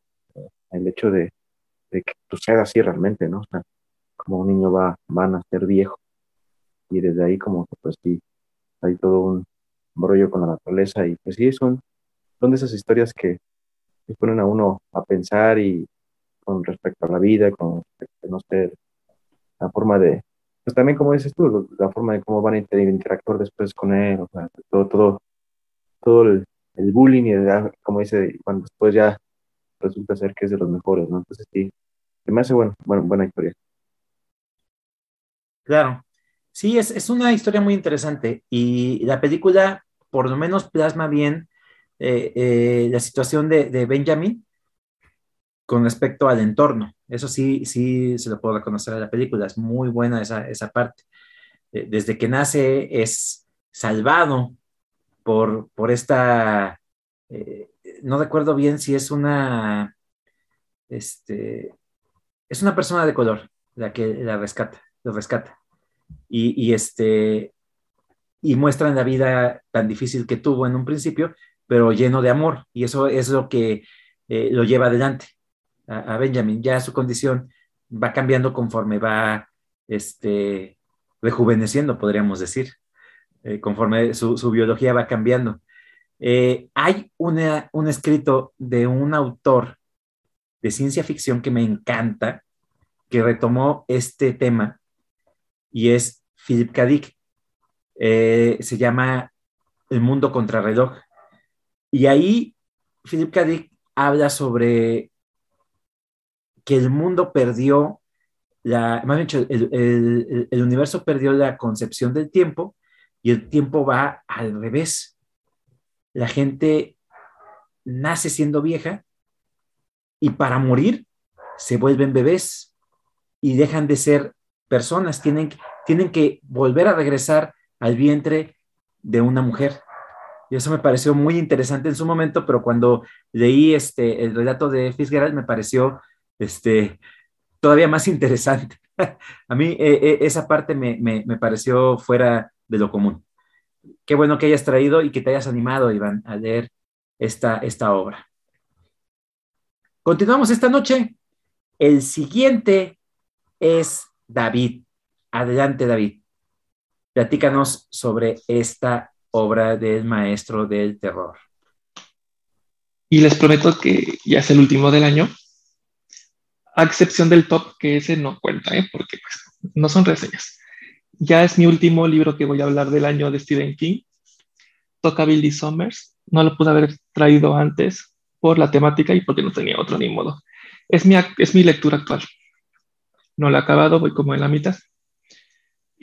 el hecho de, de, que suceda así realmente, ¿no? O sea, como un niño va, va a nacer viejo. Y desde ahí como que pues sí, hay todo un rollo con la naturaleza y pues sí, son, son de esas historias que, ponen a uno a pensar y con respecto a la vida, con respecto, no sé, la forma de, pues también como dices tú, la forma de cómo van a interactuar después con él, o sea, todo, todo, todo el, bullying y como dice, cuando después ya resulta ser que es de los mejores, ¿no? Entonces sí, me hace bueno, bueno, buena historia. Claro, sí, es, es una historia muy interesante y la película por lo menos plasma bien eh, eh, la situación de, de, Benjamin con respecto al entorno. Eso sí, sí se lo puedo reconocer a la película, es muy buena esa, esa parte. Eh, desde que nace es salvado por, por esta, no recuerdo bien si es una, este, es una persona de color la que la rescata, lo rescata. Y, y este, y muestran la vida tan difícil que tuvo en un principio, pero lleno de amor. Y eso es lo que eh, lo lleva adelante a, Benjamin. Ya su condición va cambiando conforme va este, rejuveneciendo, podríamos decir, eh, conforme su, biología va cambiando. Eh, hay una, un escrito de un autor de ciencia ficción que me encanta, que retomó este tema, y es Philip K. Dick. Eh, se llama El mundo contrarreloj. Y ahí Philip K. Dick habla sobre que el mundo perdió la, más bien el, el, universo perdió la concepción del tiempo y el tiempo va al revés. La gente nace siendo vieja y para morir se vuelven bebés y dejan de ser personas, tienen, tienen que volver a regresar al vientre de una mujer. Y eso me pareció muy interesante en su momento, pero cuando leí este, el relato de Fitzgerald me pareció este, todavía más interesante. A mí eh, eh, esa parte me, me, pareció fuera de lo común. Qué bueno que hayas traído y que te hayas animado, Iván, a leer esta, esta obra. Continuamos esta noche. El siguiente es David. Adelante, David platícanos sobre esta obra del maestro del terror. Y les prometo que ya es el último del año, a excepción del top, que ese no cuenta, ¿eh? porque pues, no son reseñas. Ya es mi último libro que voy a hablar del año de Stephen King. Toca Billy Summers. No lo pude haber traído antes por la temática y porque no tenía otro ni modo. Es mi, es mi lectura actual. No lo he acabado, voy como en la mitad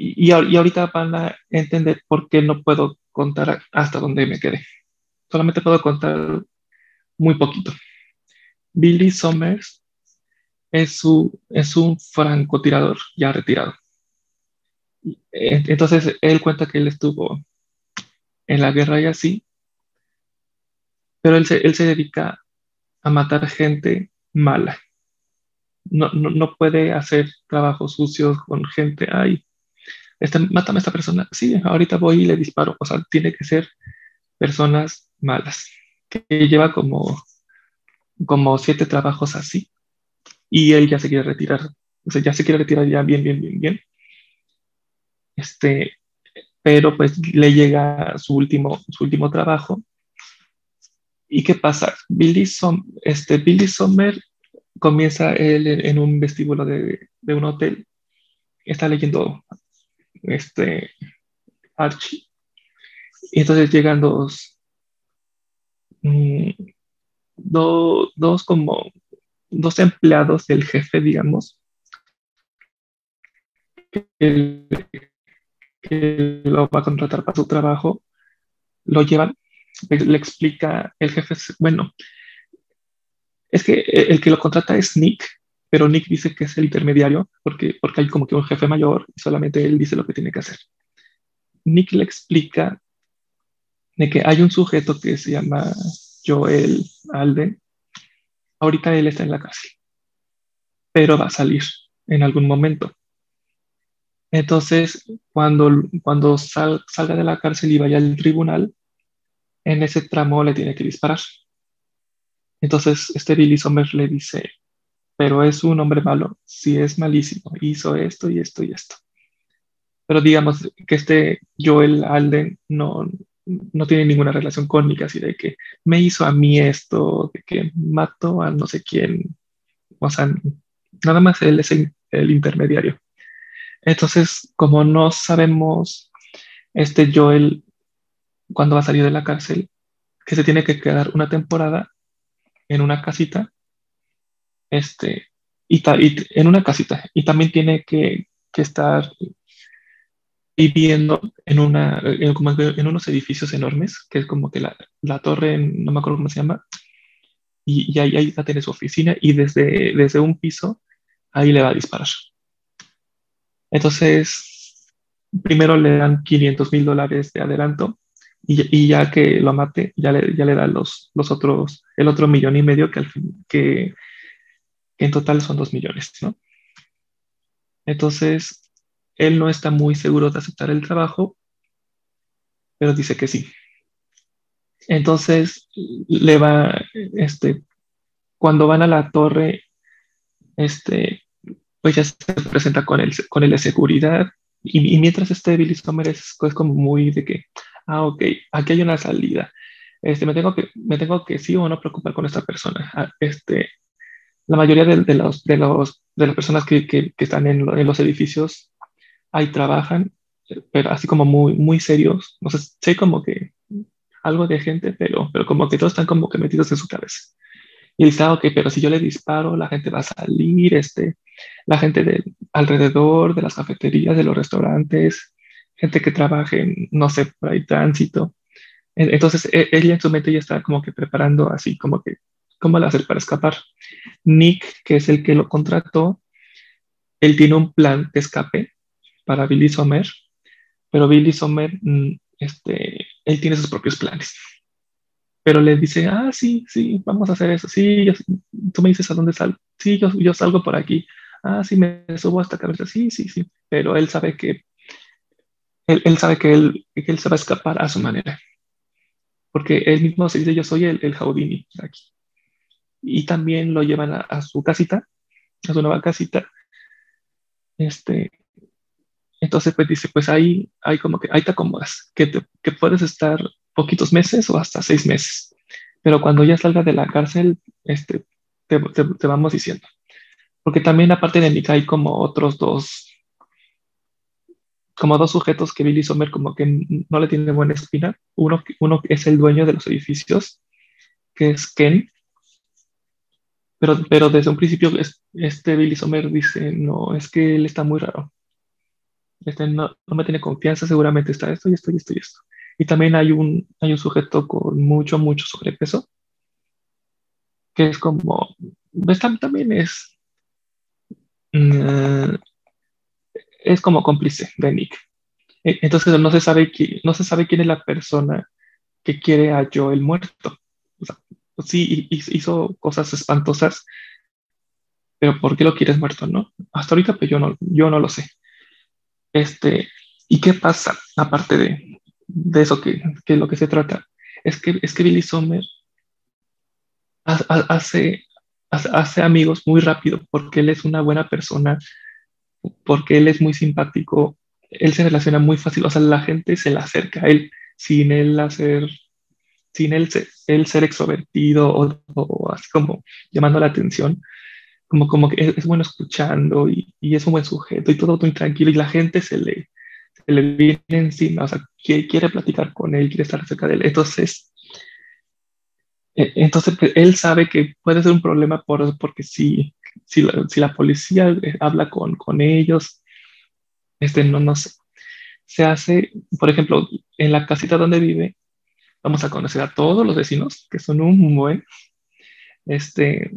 y, ahorita van a entender por qué no puedo contar hasta dónde me quedé. Solamente puedo contar muy poquito. Billy Summers es, es un francotirador ya retirado. Entonces, él cuenta que él estuvo en la guerra y así, pero él se, él se dedica a matar gente mala. No, no, no puede hacer trabajos sucios con gente ahí este, mátame a esta persona. Sí, ahorita voy y le disparo. O sea, tiene que ser personas malas, que lleva como, como siete trabajos así. Y él ya se quiere retirar. O sea, ya se quiere retirar ya bien, bien, bien, bien. Este, pero pues le llega su último, su último trabajo. ¿Y qué pasa? Billy, este, Billy Sommer comienza él en un vestíbulo de, de un hotel. Está leyendo este, Archie, Y entonces llegan dos, mm, dos como dos empleados del jefe, digamos, que, lo va a contratar para su trabajo, lo llevan, le, explica el jefe, bueno, es que el que lo contrata es Nick, pero Nick dice que es el intermediario porque, porque hay como que un jefe mayor y solamente él dice lo que tiene que hacer. Nick le explica de que hay un sujeto que se llama Joel Alden. Ahorita él está en la cárcel, pero va a salir en algún momento. Entonces, cuando, cuando salga de la cárcel y vaya al tribunal, en ese tramo le tiene que disparar. Entonces, este Billy Somers le dice, pero es un hombre malo, si es malísimo, hizo esto y esto y esto. Pero digamos que este Joel Alden no, no tiene ninguna relación Nick, así de que me hizo a mí esto, de que mató a no sé quién. O sea, nada más él es el intermediario. Entonces, como no sabemos, este Joel, cuando va a salir de la cárcel, que se tiene que quedar una temporada en una casita, este, y, en una casita, y también tiene que, estar viviendo en, una, en, unos edificios enormes, que es como que la, torre, no me acuerdo cómo se llama, y, ahí, ahí tiene su oficina, y desde, desde un piso, ahí le va a disparar. Entonces, primero le dan 500 mil dólares de adelanto y, ya que lo mate, ya le, ya le dan los, los otros, el otro millón y medio que, al fin, que, en total son dos millones, ¿no? Entonces, él no está muy seguro de aceptar el trabajo, pero dice que sí. Entonces, le va, este, cuando van a la torre, este, pues ya se presenta con el, con el de seguridad. Y, mientras este Billy Sommer es, como muy de que, ah, ok, aquí hay una salida. Este, me, tengo que, me tengo que sí o no preocupar con esta persona. Ah, este, la mayoría de, los, de, los, de las personas que, que, están en, los edificios ahí trabajan, pero así como muy, muy serios. No sé, sé como que algo de gente, pero, pero como que todos están como que metidos en su cabeza. Y dice, ah, ok, pero si yo le disparo, la gente va a salir, este, la gente de alrededor, de las cafeterías, de los restaurantes, gente que trabaje en, no sé, por ahí tránsito. Entonces, e, ella en su mente ya está como que preparando así, como que, ¿cómo le hacer para escapar? Nick, que es el que lo contrató, él tiene un plan de escape para Billy Sommer, pero Billy Sommer, mm, este, él tiene sus propios planes. Pero le dice, ah, sí, sí, vamos a hacer eso, sí, tú me dices a dónde salgo, sí, yo, yo salgo por aquí, ah, sí, me subo hasta cabeza, sí, sí, sí, pero él sabe que, él, él sabe que él, que él se va a escapar a su manera, porque él mismo se dice, yo soy el, el Houdini aquí. Y también lo llevan a, su casita, a su nueva casita, este, entonces, pues dice, pues ahí, hay como que ahí te acomodas, que, que puedes estar poquitos meses o hasta seis meses. Pero cuando ya salga de la cárcel, este, te, te, vamos diciendo. Porque también aparte de Nick hay como otros dos, como dos sujetos que Billy Sommer como que no le tiene buena espina. Uno, uno es el dueño de los edificios, que es Ken. Pero, pero desde un principio este Billy Sommer dice, no, es que él está muy raro. Este no, me tiene confianza, seguramente está esto y esto y esto y esto. Y también hay un, hay un sujeto con mucho, mucho sobrepeso, que es como, también es, mm, es como cómplice de Nick. E, entonces no se, sabe quién, no se sabe quién es la persona que quiere a Joel muerto. O sea, sí hizo cosas espantosas, pero ¿por qué lo quieres muerto, no? Hasta ahorita pues yo no, yo no lo sé. Este, ¿y qué pasa aparte de, de eso que, que lo que se trata. Es que, es que Billy Sommer hace, hace amigos muy rápido porque él es una buena persona, porque él es muy simpático, él se relaciona muy fácil, o sea, la gente se le acerca a él sin él hacer, sin él él ser extrovertido o, así como llamando la atención, como, como que es, bueno escuchando y, y, es un buen sujeto y todo muy tranquilo y la gente se le, se le viene encima, o sea, quiere, quiere platicar con él, quiere estar cerca de él. Entonces, e, entonces pues, él sabe que puede ser un problema por, porque si, si, la, si la policía eh, habla con, con ellos, este, no, no sé. Se hace, por ejemplo, en la casita donde vive, vamos a conocer a todos los vecinos, que son un buen, este,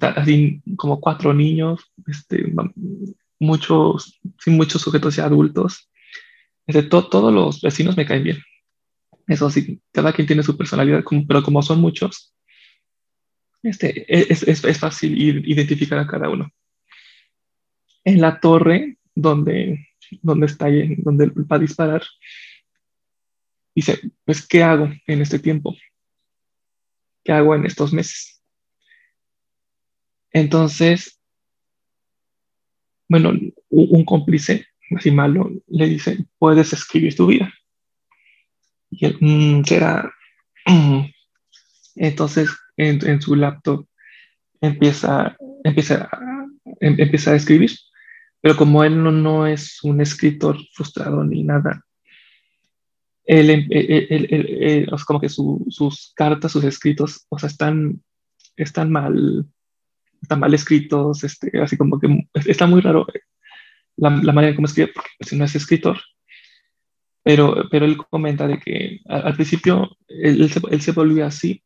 así como cuatro niños, este, muchos, sin muchos sujetos ya adultos. Este, todos los vecinos me caen bien. Eso sí, cada quien tiene su personalidad, pero como son muchos, este, es, es, es fácil identificar a cada uno. En la torre donde, donde está donde va a disparar, dice, pues, ¿qué hago en este tiempo? ¿Qué hago en estos meses? Entonces, bueno, un cómplice, así malo, le dice, puedes escribir tu vida. Y él, mm, será. Entonces, en, en, su laptop empieza, empieza, em, empieza a escribir. Pero como él no, no es un escritor frustrado ni nada, él, él, él, como que su, sus cartas, sus escritos, o sea, están, están mal, están mal escritos, este, así como que está muy raro la, la manera en cómo escribe, porque si pues, no es escritor. Pero, pero él comenta de que al, principio él, se, él, se, volvió así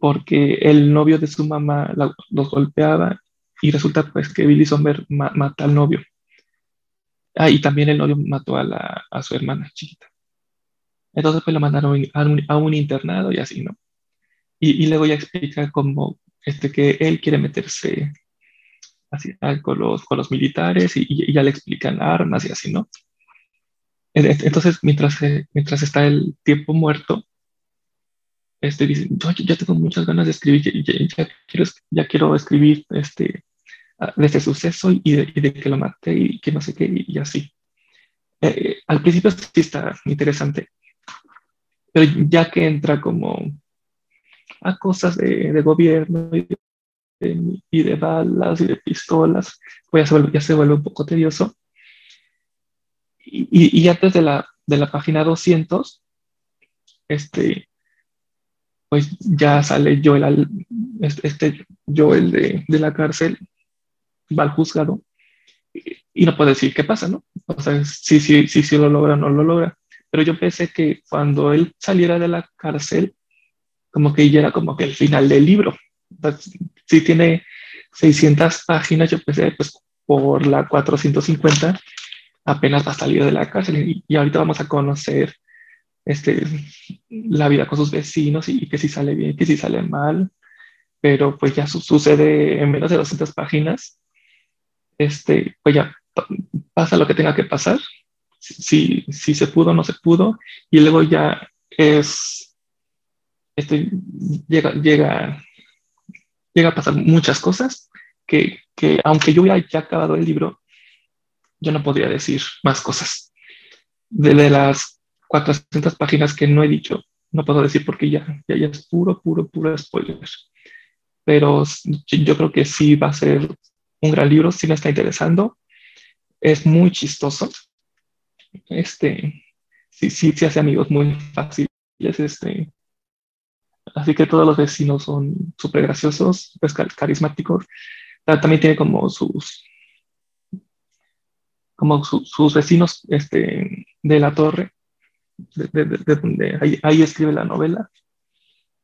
porque el novio de su mamá los golpeaba y resulta pues que Billy Sommer mata al novio. Ah, y también el novio mató a, la, a su hermana chiquita. Entonces pues lo mandaron a un, a un internado y así, ¿no? Y, y luego ya explica cómo este, que él quiere meterse así, con, los, con los militares y, ya le explican armas y así, ¿no? Entonces, mientras, eh, mientras está el tiempo muerto, este, dice, yo ya tengo muchas ganas de escribir, ya, quiero, escribir este, ah, de este suceso y de, que lo maté y que no sé qué, y, así. Eh, al principio sí está interesante, pero ya que entra como a cosas de, de gobierno y de, balas y de pistolas, pues ya se, vuelve, ya se vuelve un poco tedioso. Y, y, antes de la, de la página 200, este, pues ya sale Joel, este, este Joel de, de, la cárcel, va al juzgado y, no puede decir qué pasa, ¿no? O sea, si, si, si, si lo logra o no lo logra. Pero yo pensé que cuando él saliera de la cárcel, como que ya era como que el final del libro. si tiene 600 páginas, yo pensé, pues por la 450 apenas va a salir de la cárcel. Y, ahorita vamos a conocer este, la vida con sus vecinos y, que si sale bien, que si sale mal, pero pues ya sucede en menos de 200 páginas, este, pues ya pasa lo que tenga que pasar, si, si se pudo o no se pudo, y luego ya es, este, llega, llega, llega a pasar muchas cosas que, que aunque yo haya ya acabado el libro, yo no podría decir más cosas. De, las 400 páginas que no he dicho, no puedo decir porque ya, ya, ya es puro, puro, puro spoiler. Pero yo creo que sí va a ser un gran libro, sí me está interesando. Es muy chistoso. Este, sí, sí, sí hace amigos muy fáciles. Este, así que todos los vecinos son súper graciosos, pues, carismáticos. También tiene como sus, como sus vecinos este, de la torre, de, donde ahí, escribe la novela.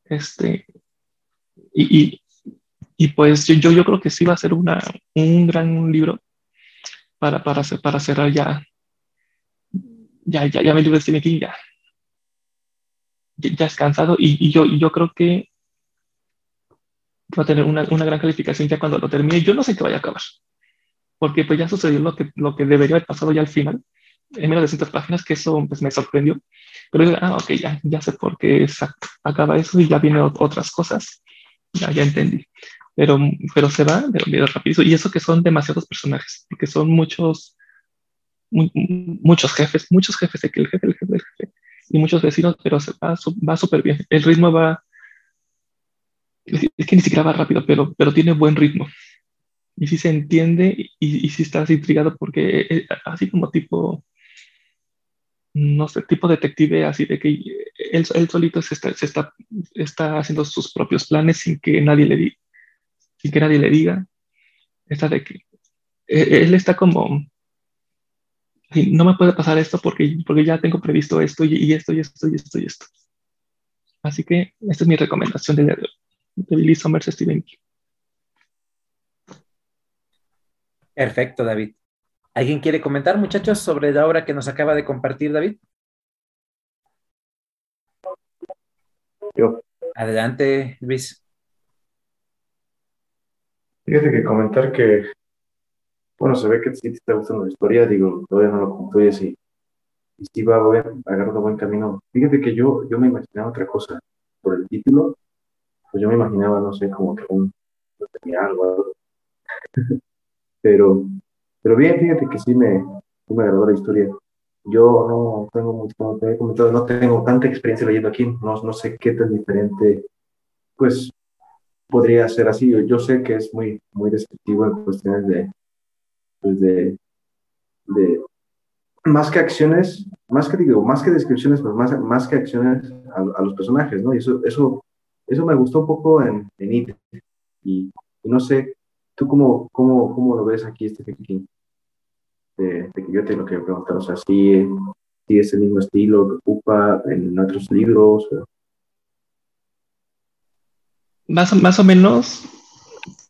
Este, y, y, pues yo, yo creo que sí va a ser una, un gran libro para, para, para cerrar ya, ya, ya, ya mi libro de Stephen King ya, ya es cansado y, y yo, yo creo que va a tener una, una gran calificación ya cuando lo termine. Yo no sé qué vaya a acabar porque pues ya sucedió lo que, lo que debería haber pasado ya al final, en menos de 200 páginas, que eso pues me sorprendió. Pero ah, ok, ya, ya sé por qué acaba eso y ya vienen otras cosas. Ya, ya entendí. Pero, pero se va de rápido. Y eso que son demasiados personajes, porque son muchos, muchos jefes, muchos jefes, el jefe, el jefe, el jefe, y muchos vecinos, pero va, súper bien. El ritmo va, es que ni siquiera va rápido, pero, pero tiene buen ritmo y si se entiende y, y si estás intrigado porque eh, así como tipo no sé, tipo detective, así de que él, él solito se, está, se está, está, haciendo sus propios planes sin que nadie le sin que nadie le diga. Esta de que e, él está como, no me puede pasar esto porque, porque ya tengo previsto esto y, esto y esto y esto y esto. Así que esta es mi recomendación de, de Billy Summers Steven King. Perfecto, David. ¿Alguien quiere comentar, muchachos, sobre la obra que nos acaba de compartir David? Yo. Adelante, Luis. Fíjate que comentar que, bueno, se ve que sí te está gustando la historia, digo, todavía no lo concluyes y, y sí va agarrando buen camino. Fíjate que yo, yo me imaginaba otra cosa por el título, pues yo me imaginaba, no sé, como que un, tenía algo, algo. pero pero bien, fíjate que sí me, sí me agradó la historia. Yo no tengo mucho, como te he comentado, no tengo tanta experiencia leyendo aquí, no, no sé qué tan diferente, pues, podría ser así. Yo sé que es muy, muy descriptivo en cuestiones de, pues, de, de, más que acciones, más que digo, más que descripciones, pues más, más que acciones a, los personajes, ¿no? Y eso, eso, eso me gustó un poco en, en IT. Y, no sé, ¿Tú cómo, cómo, cómo lo ves aquí, este? De, que yo te lo que preguntar, o sea, si, si es el mismo estilo que ocupa en otros libros. Más, más o menos,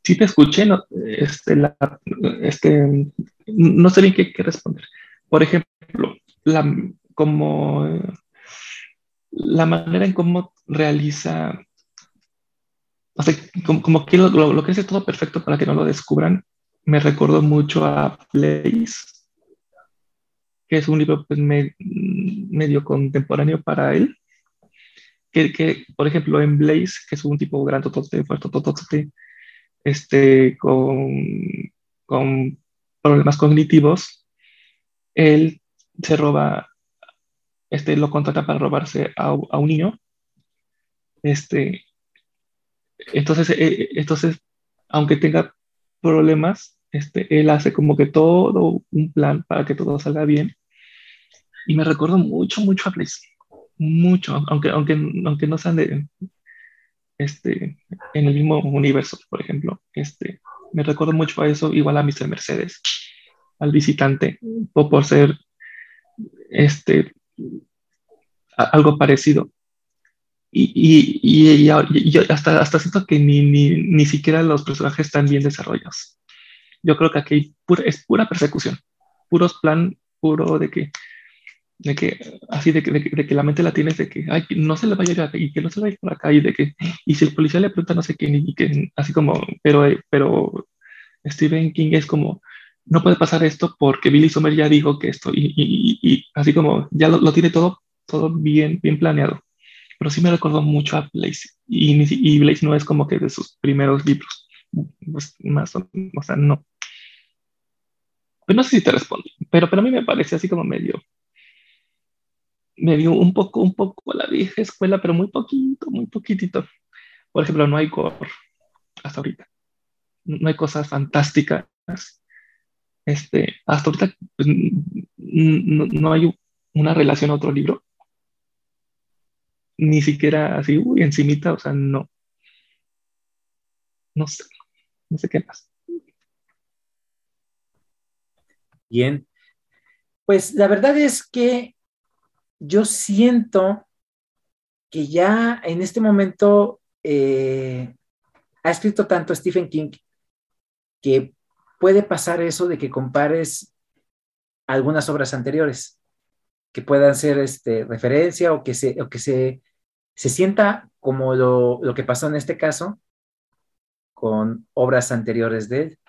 sí te escuché, no, este, este, no sé bien qué, qué responder. Por ejemplo, la, como la manera en cómo realiza o sea, como, que lo, que hace todo perfecto para que no lo descubran, me recordó mucho a Blaze, que es un libro pues, medio contemporáneo para él. Que, por ejemplo, en Blaze, que es un tipo gran totote, fuerte, totote, este, con, con problemas cognitivos, él se roba, este, lo contrata para robarse a, a un niño, este, entonces, eh, entonces, aunque tenga problemas, este, él hace como que todo un plan para que todo salga bien. Y me recuerdo mucho, mucho a Blaze. Mucho, aunque, aunque, aunque no sean de, este, en el mismo universo, por ejemplo. Este, me recuerdo mucho a eso, igual a Mr. Mercedes, al visitante, o por ser este, algo parecido y, y, y, hasta, hasta siento que ni, ni, ni, siquiera los personajes están bien desarrollados. Yo creo que aquí es pura persecución, puros plan puro de que, de que así de que, de, que la mente la tienes de que ay, no se le vaya a ir y que no se le vaya por acá y de que, y si el policía le pregunta no sé qué, y que así como, pero, pero Stephen King es como, no puede pasar esto porque Billy Sommer ya dijo que esto, y, y, y así como ya lo, lo tiene todo, todo bien, bien planeado pero sí me recordó mucho a Blaze. Y, y Blaze no es como que de sus primeros libros. Pues más o, o sea, no. Pues no sé si te respondo, pero para mí me parece así como medio, medio un poco, un poco la vieja escuela, pero muy poquito, muy poquitito. Por ejemplo, no hay gore hasta ahorita. No hay cosas fantásticas. Este, hasta ahorita pues, no, no, hay una relación a otro libro ni siquiera así, uy, encimita, o sea, no. No sé, no sé qué más. Bien, pues la verdad es que yo siento que ya en este momento eh, ha escrito tanto Stephen King que puede pasar eso de que compares algunas obras anteriores que puedan ser este, referencia o que se, o que se se sienta como lo, que pasó en este caso con obras anteriores de él,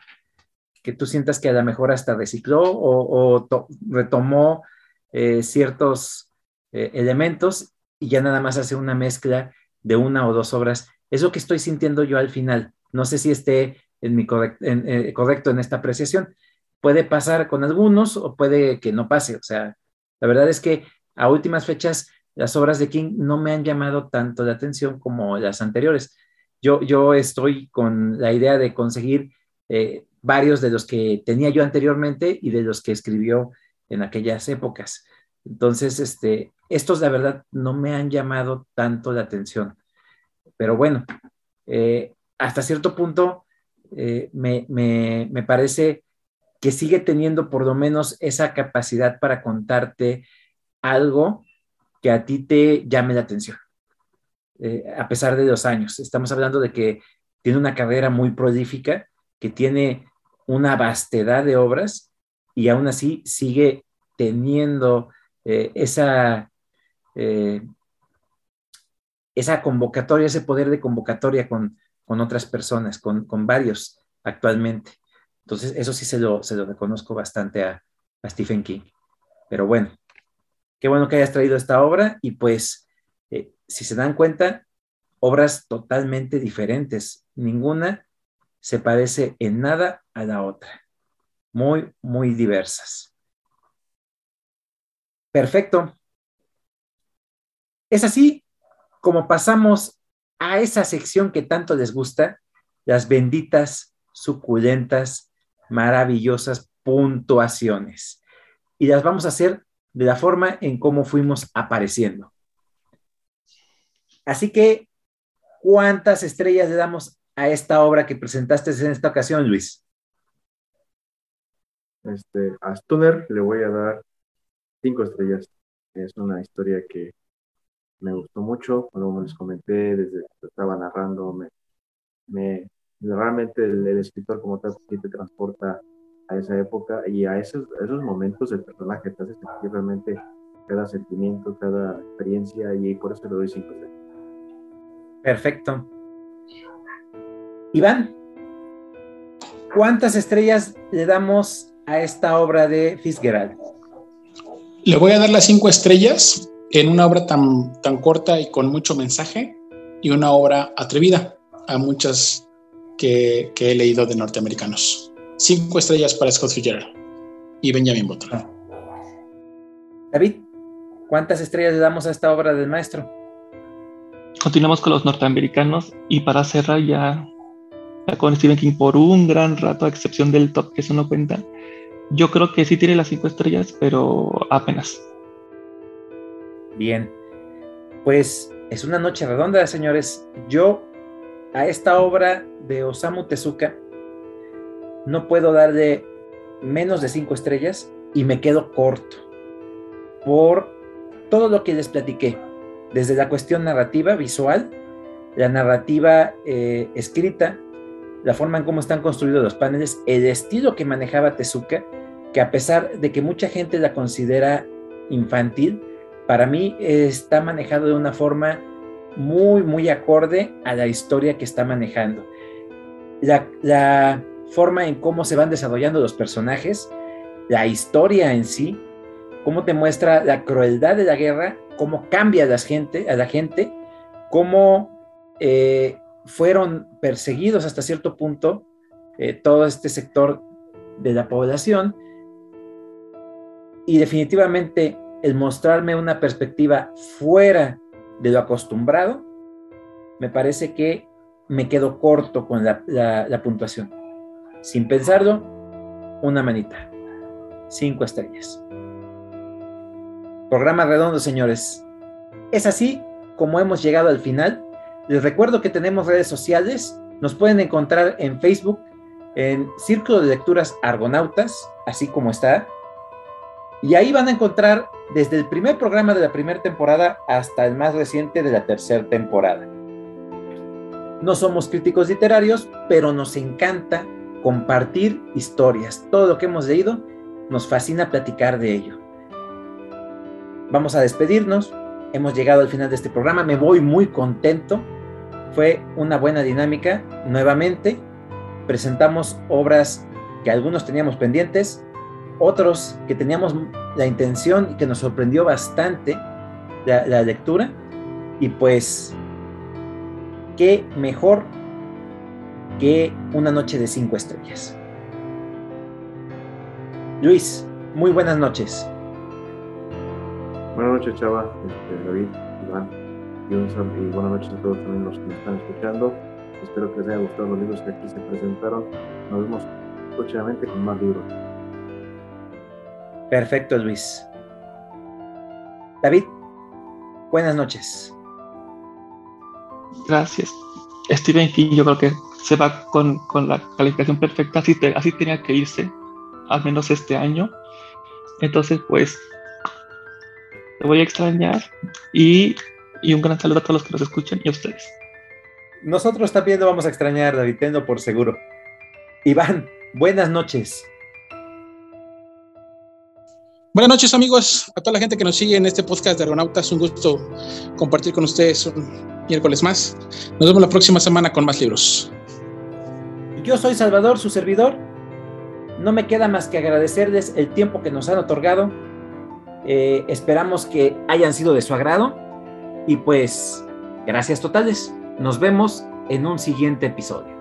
que tú sientas que a lo mejor hasta recicló o, retomó eh, ciertos eh, elementos y ya nada más hace una mezcla de una o dos obras. Es lo que estoy sintiendo yo al final. No sé si esté en mi eh, correcto en esta apreciación. Puede pasar con algunos o puede que no pase. O sea, la verdad es que a últimas fechas las obras de King no me han llamado tanto la atención como las anteriores. Yo, yo estoy con la idea de conseguir eh, varios de los que tenía yo anteriormente y de los que escribió en aquellas épocas. Entonces, este, estos la verdad no me han llamado tanto la atención. Pero bueno, eh, hasta cierto punto eh, me, me, parece que sigue teniendo por lo menos esa capacidad para contarte algo que a ti te llame la atención, eh, a pesar de los años. Estamos hablando de que tiene una carrera muy prolífica, que tiene una vastedad de obras y aún así sigue teniendo esa, esa convocatoria, ese poder de convocatoria con, con otras personas, con, con, varios actualmente. Entonces, eso sí se lo, se lo reconozco bastante a, a Stephen King. Pero bueno, qué bueno que hayas traído esta obra y pues, eh, si se dan cuenta, obras totalmente diferentes. Ninguna se parece en nada a la otra. Muy, muy diversas. Perfecto. Es así como pasamos a esa sección que tanto les gusta, las benditas, suculentas, maravillosas puntuaciones. Y las vamos a hacer de la forma en cómo fuimos apareciendo. Así que, ¿cuántas estrellas le damos a esta obra que presentaste en esta ocasión, Luis? Este, a Stunner le voy a dar cinco estrellas. Es una historia que me gustó mucho, como les comenté desde que estaba narrando, me, me realmente el, escritor como tal te transporta a esa época y a esos, esos momentos el personaje te hace sentir realmente cada sentimiento, cada experiencia y por eso le doy cinco estrellas. Perfecto. Iván, ¿cuántas estrellas le damos a esta obra de Fitzgerald? Le voy a dar las cinco estrellas en una obra tan, tan corta y con mucho mensaje y una obra atrevida a muchas que, he leído de norteamericanos. Cinco estrellas para Scott Fitzgerald y Benjamin Butler. Ah. David, ¿cuántas estrellas le damos a esta obra del maestro? Continuamos con los norteamericanos y para cerrar ya, con Stephen King por un gran rato, a excepción del top que eso no cuenta, yo creo que sí tiene las cinco estrellas, pero apenas. Bien, pues es una noche redonda, señores. Yo a esta obra de Osamu Tezuka no puedo darle menos de cinco estrellas y me quedo corto por todo lo que les platiqué, desde la cuestión narrativa, visual, la narrativa eh, escrita, la forma en cómo están construidos los paneles, el estilo que manejaba Tezuka, que a pesar de que mucha gente la considera infantil, para mí está manejado de una forma muy, muy acorde a la historia que está manejando. La, forma en cómo se van desarrollando los personajes, la historia en sí, cómo te muestra la crueldad de la guerra, cómo cambia a la gente, a la gente cómo eh, fueron perseguidos hasta cierto punto eh, todo este sector de la población. Y definitivamente el mostrarme una perspectiva fuera de lo acostumbrado, me parece que me quedo corto con la, puntuación. Sin pensarlo, una manita. Cinco estrellas. Programa redondo, señores. Es así como hemos llegado al final. Les recuerdo que tenemos redes sociales. Nos pueden encontrar en Facebook, en Círculo de Lecturas Argonautas, así como está. Y ahí van a encontrar desde el primer programa de la primera temporada hasta el más reciente de la tercera temporada. No somos críticos literarios, pero nos encanta compartir historias. Todo lo que hemos leído nos fascina platicar de ello. Vamos a despedirnos. Hemos llegado al final de este programa. Me voy muy contento. Fue una buena dinámica. Nuevamente presentamos obras que algunos teníamos pendientes, otros que teníamos la intención y que nos sorprendió bastante la, lectura. Y pues, qué mejor que una noche de cinco estrellas. Luis, muy buenas noches. Buenas noches, Chava, este, David, Iván, y, y, buenas noches a todos también los que me están escuchando. Espero que les haya gustado los libros que aquí se presentaron. Nos vemos próximamente con más libros. Perfecto, Luis. David, buenas noches. Gracias. Stephen King yo creo que se va con, con la calificación perfecta, así, te, así tenía que irse, al menos este año. Entonces, pues, te voy a extrañar y, y, un gran saludo a todos los que nos escuchan y a ustedes. Nosotros también lo vamos a extrañar, David, tengo por seguro. Iván, buenas noches. Buenas noches amigos, a toda la gente que nos sigue en este podcast de Argonautas, un gusto compartir con ustedes un miércoles más. Nos vemos la próxima semana con más libros. Yo soy Salvador, su servidor. No me queda más que agradecerles el tiempo que nos han otorgado. Eh, esperamos que hayan sido de su agrado. Y pues, gracias totales. Nos vemos en un siguiente episodio.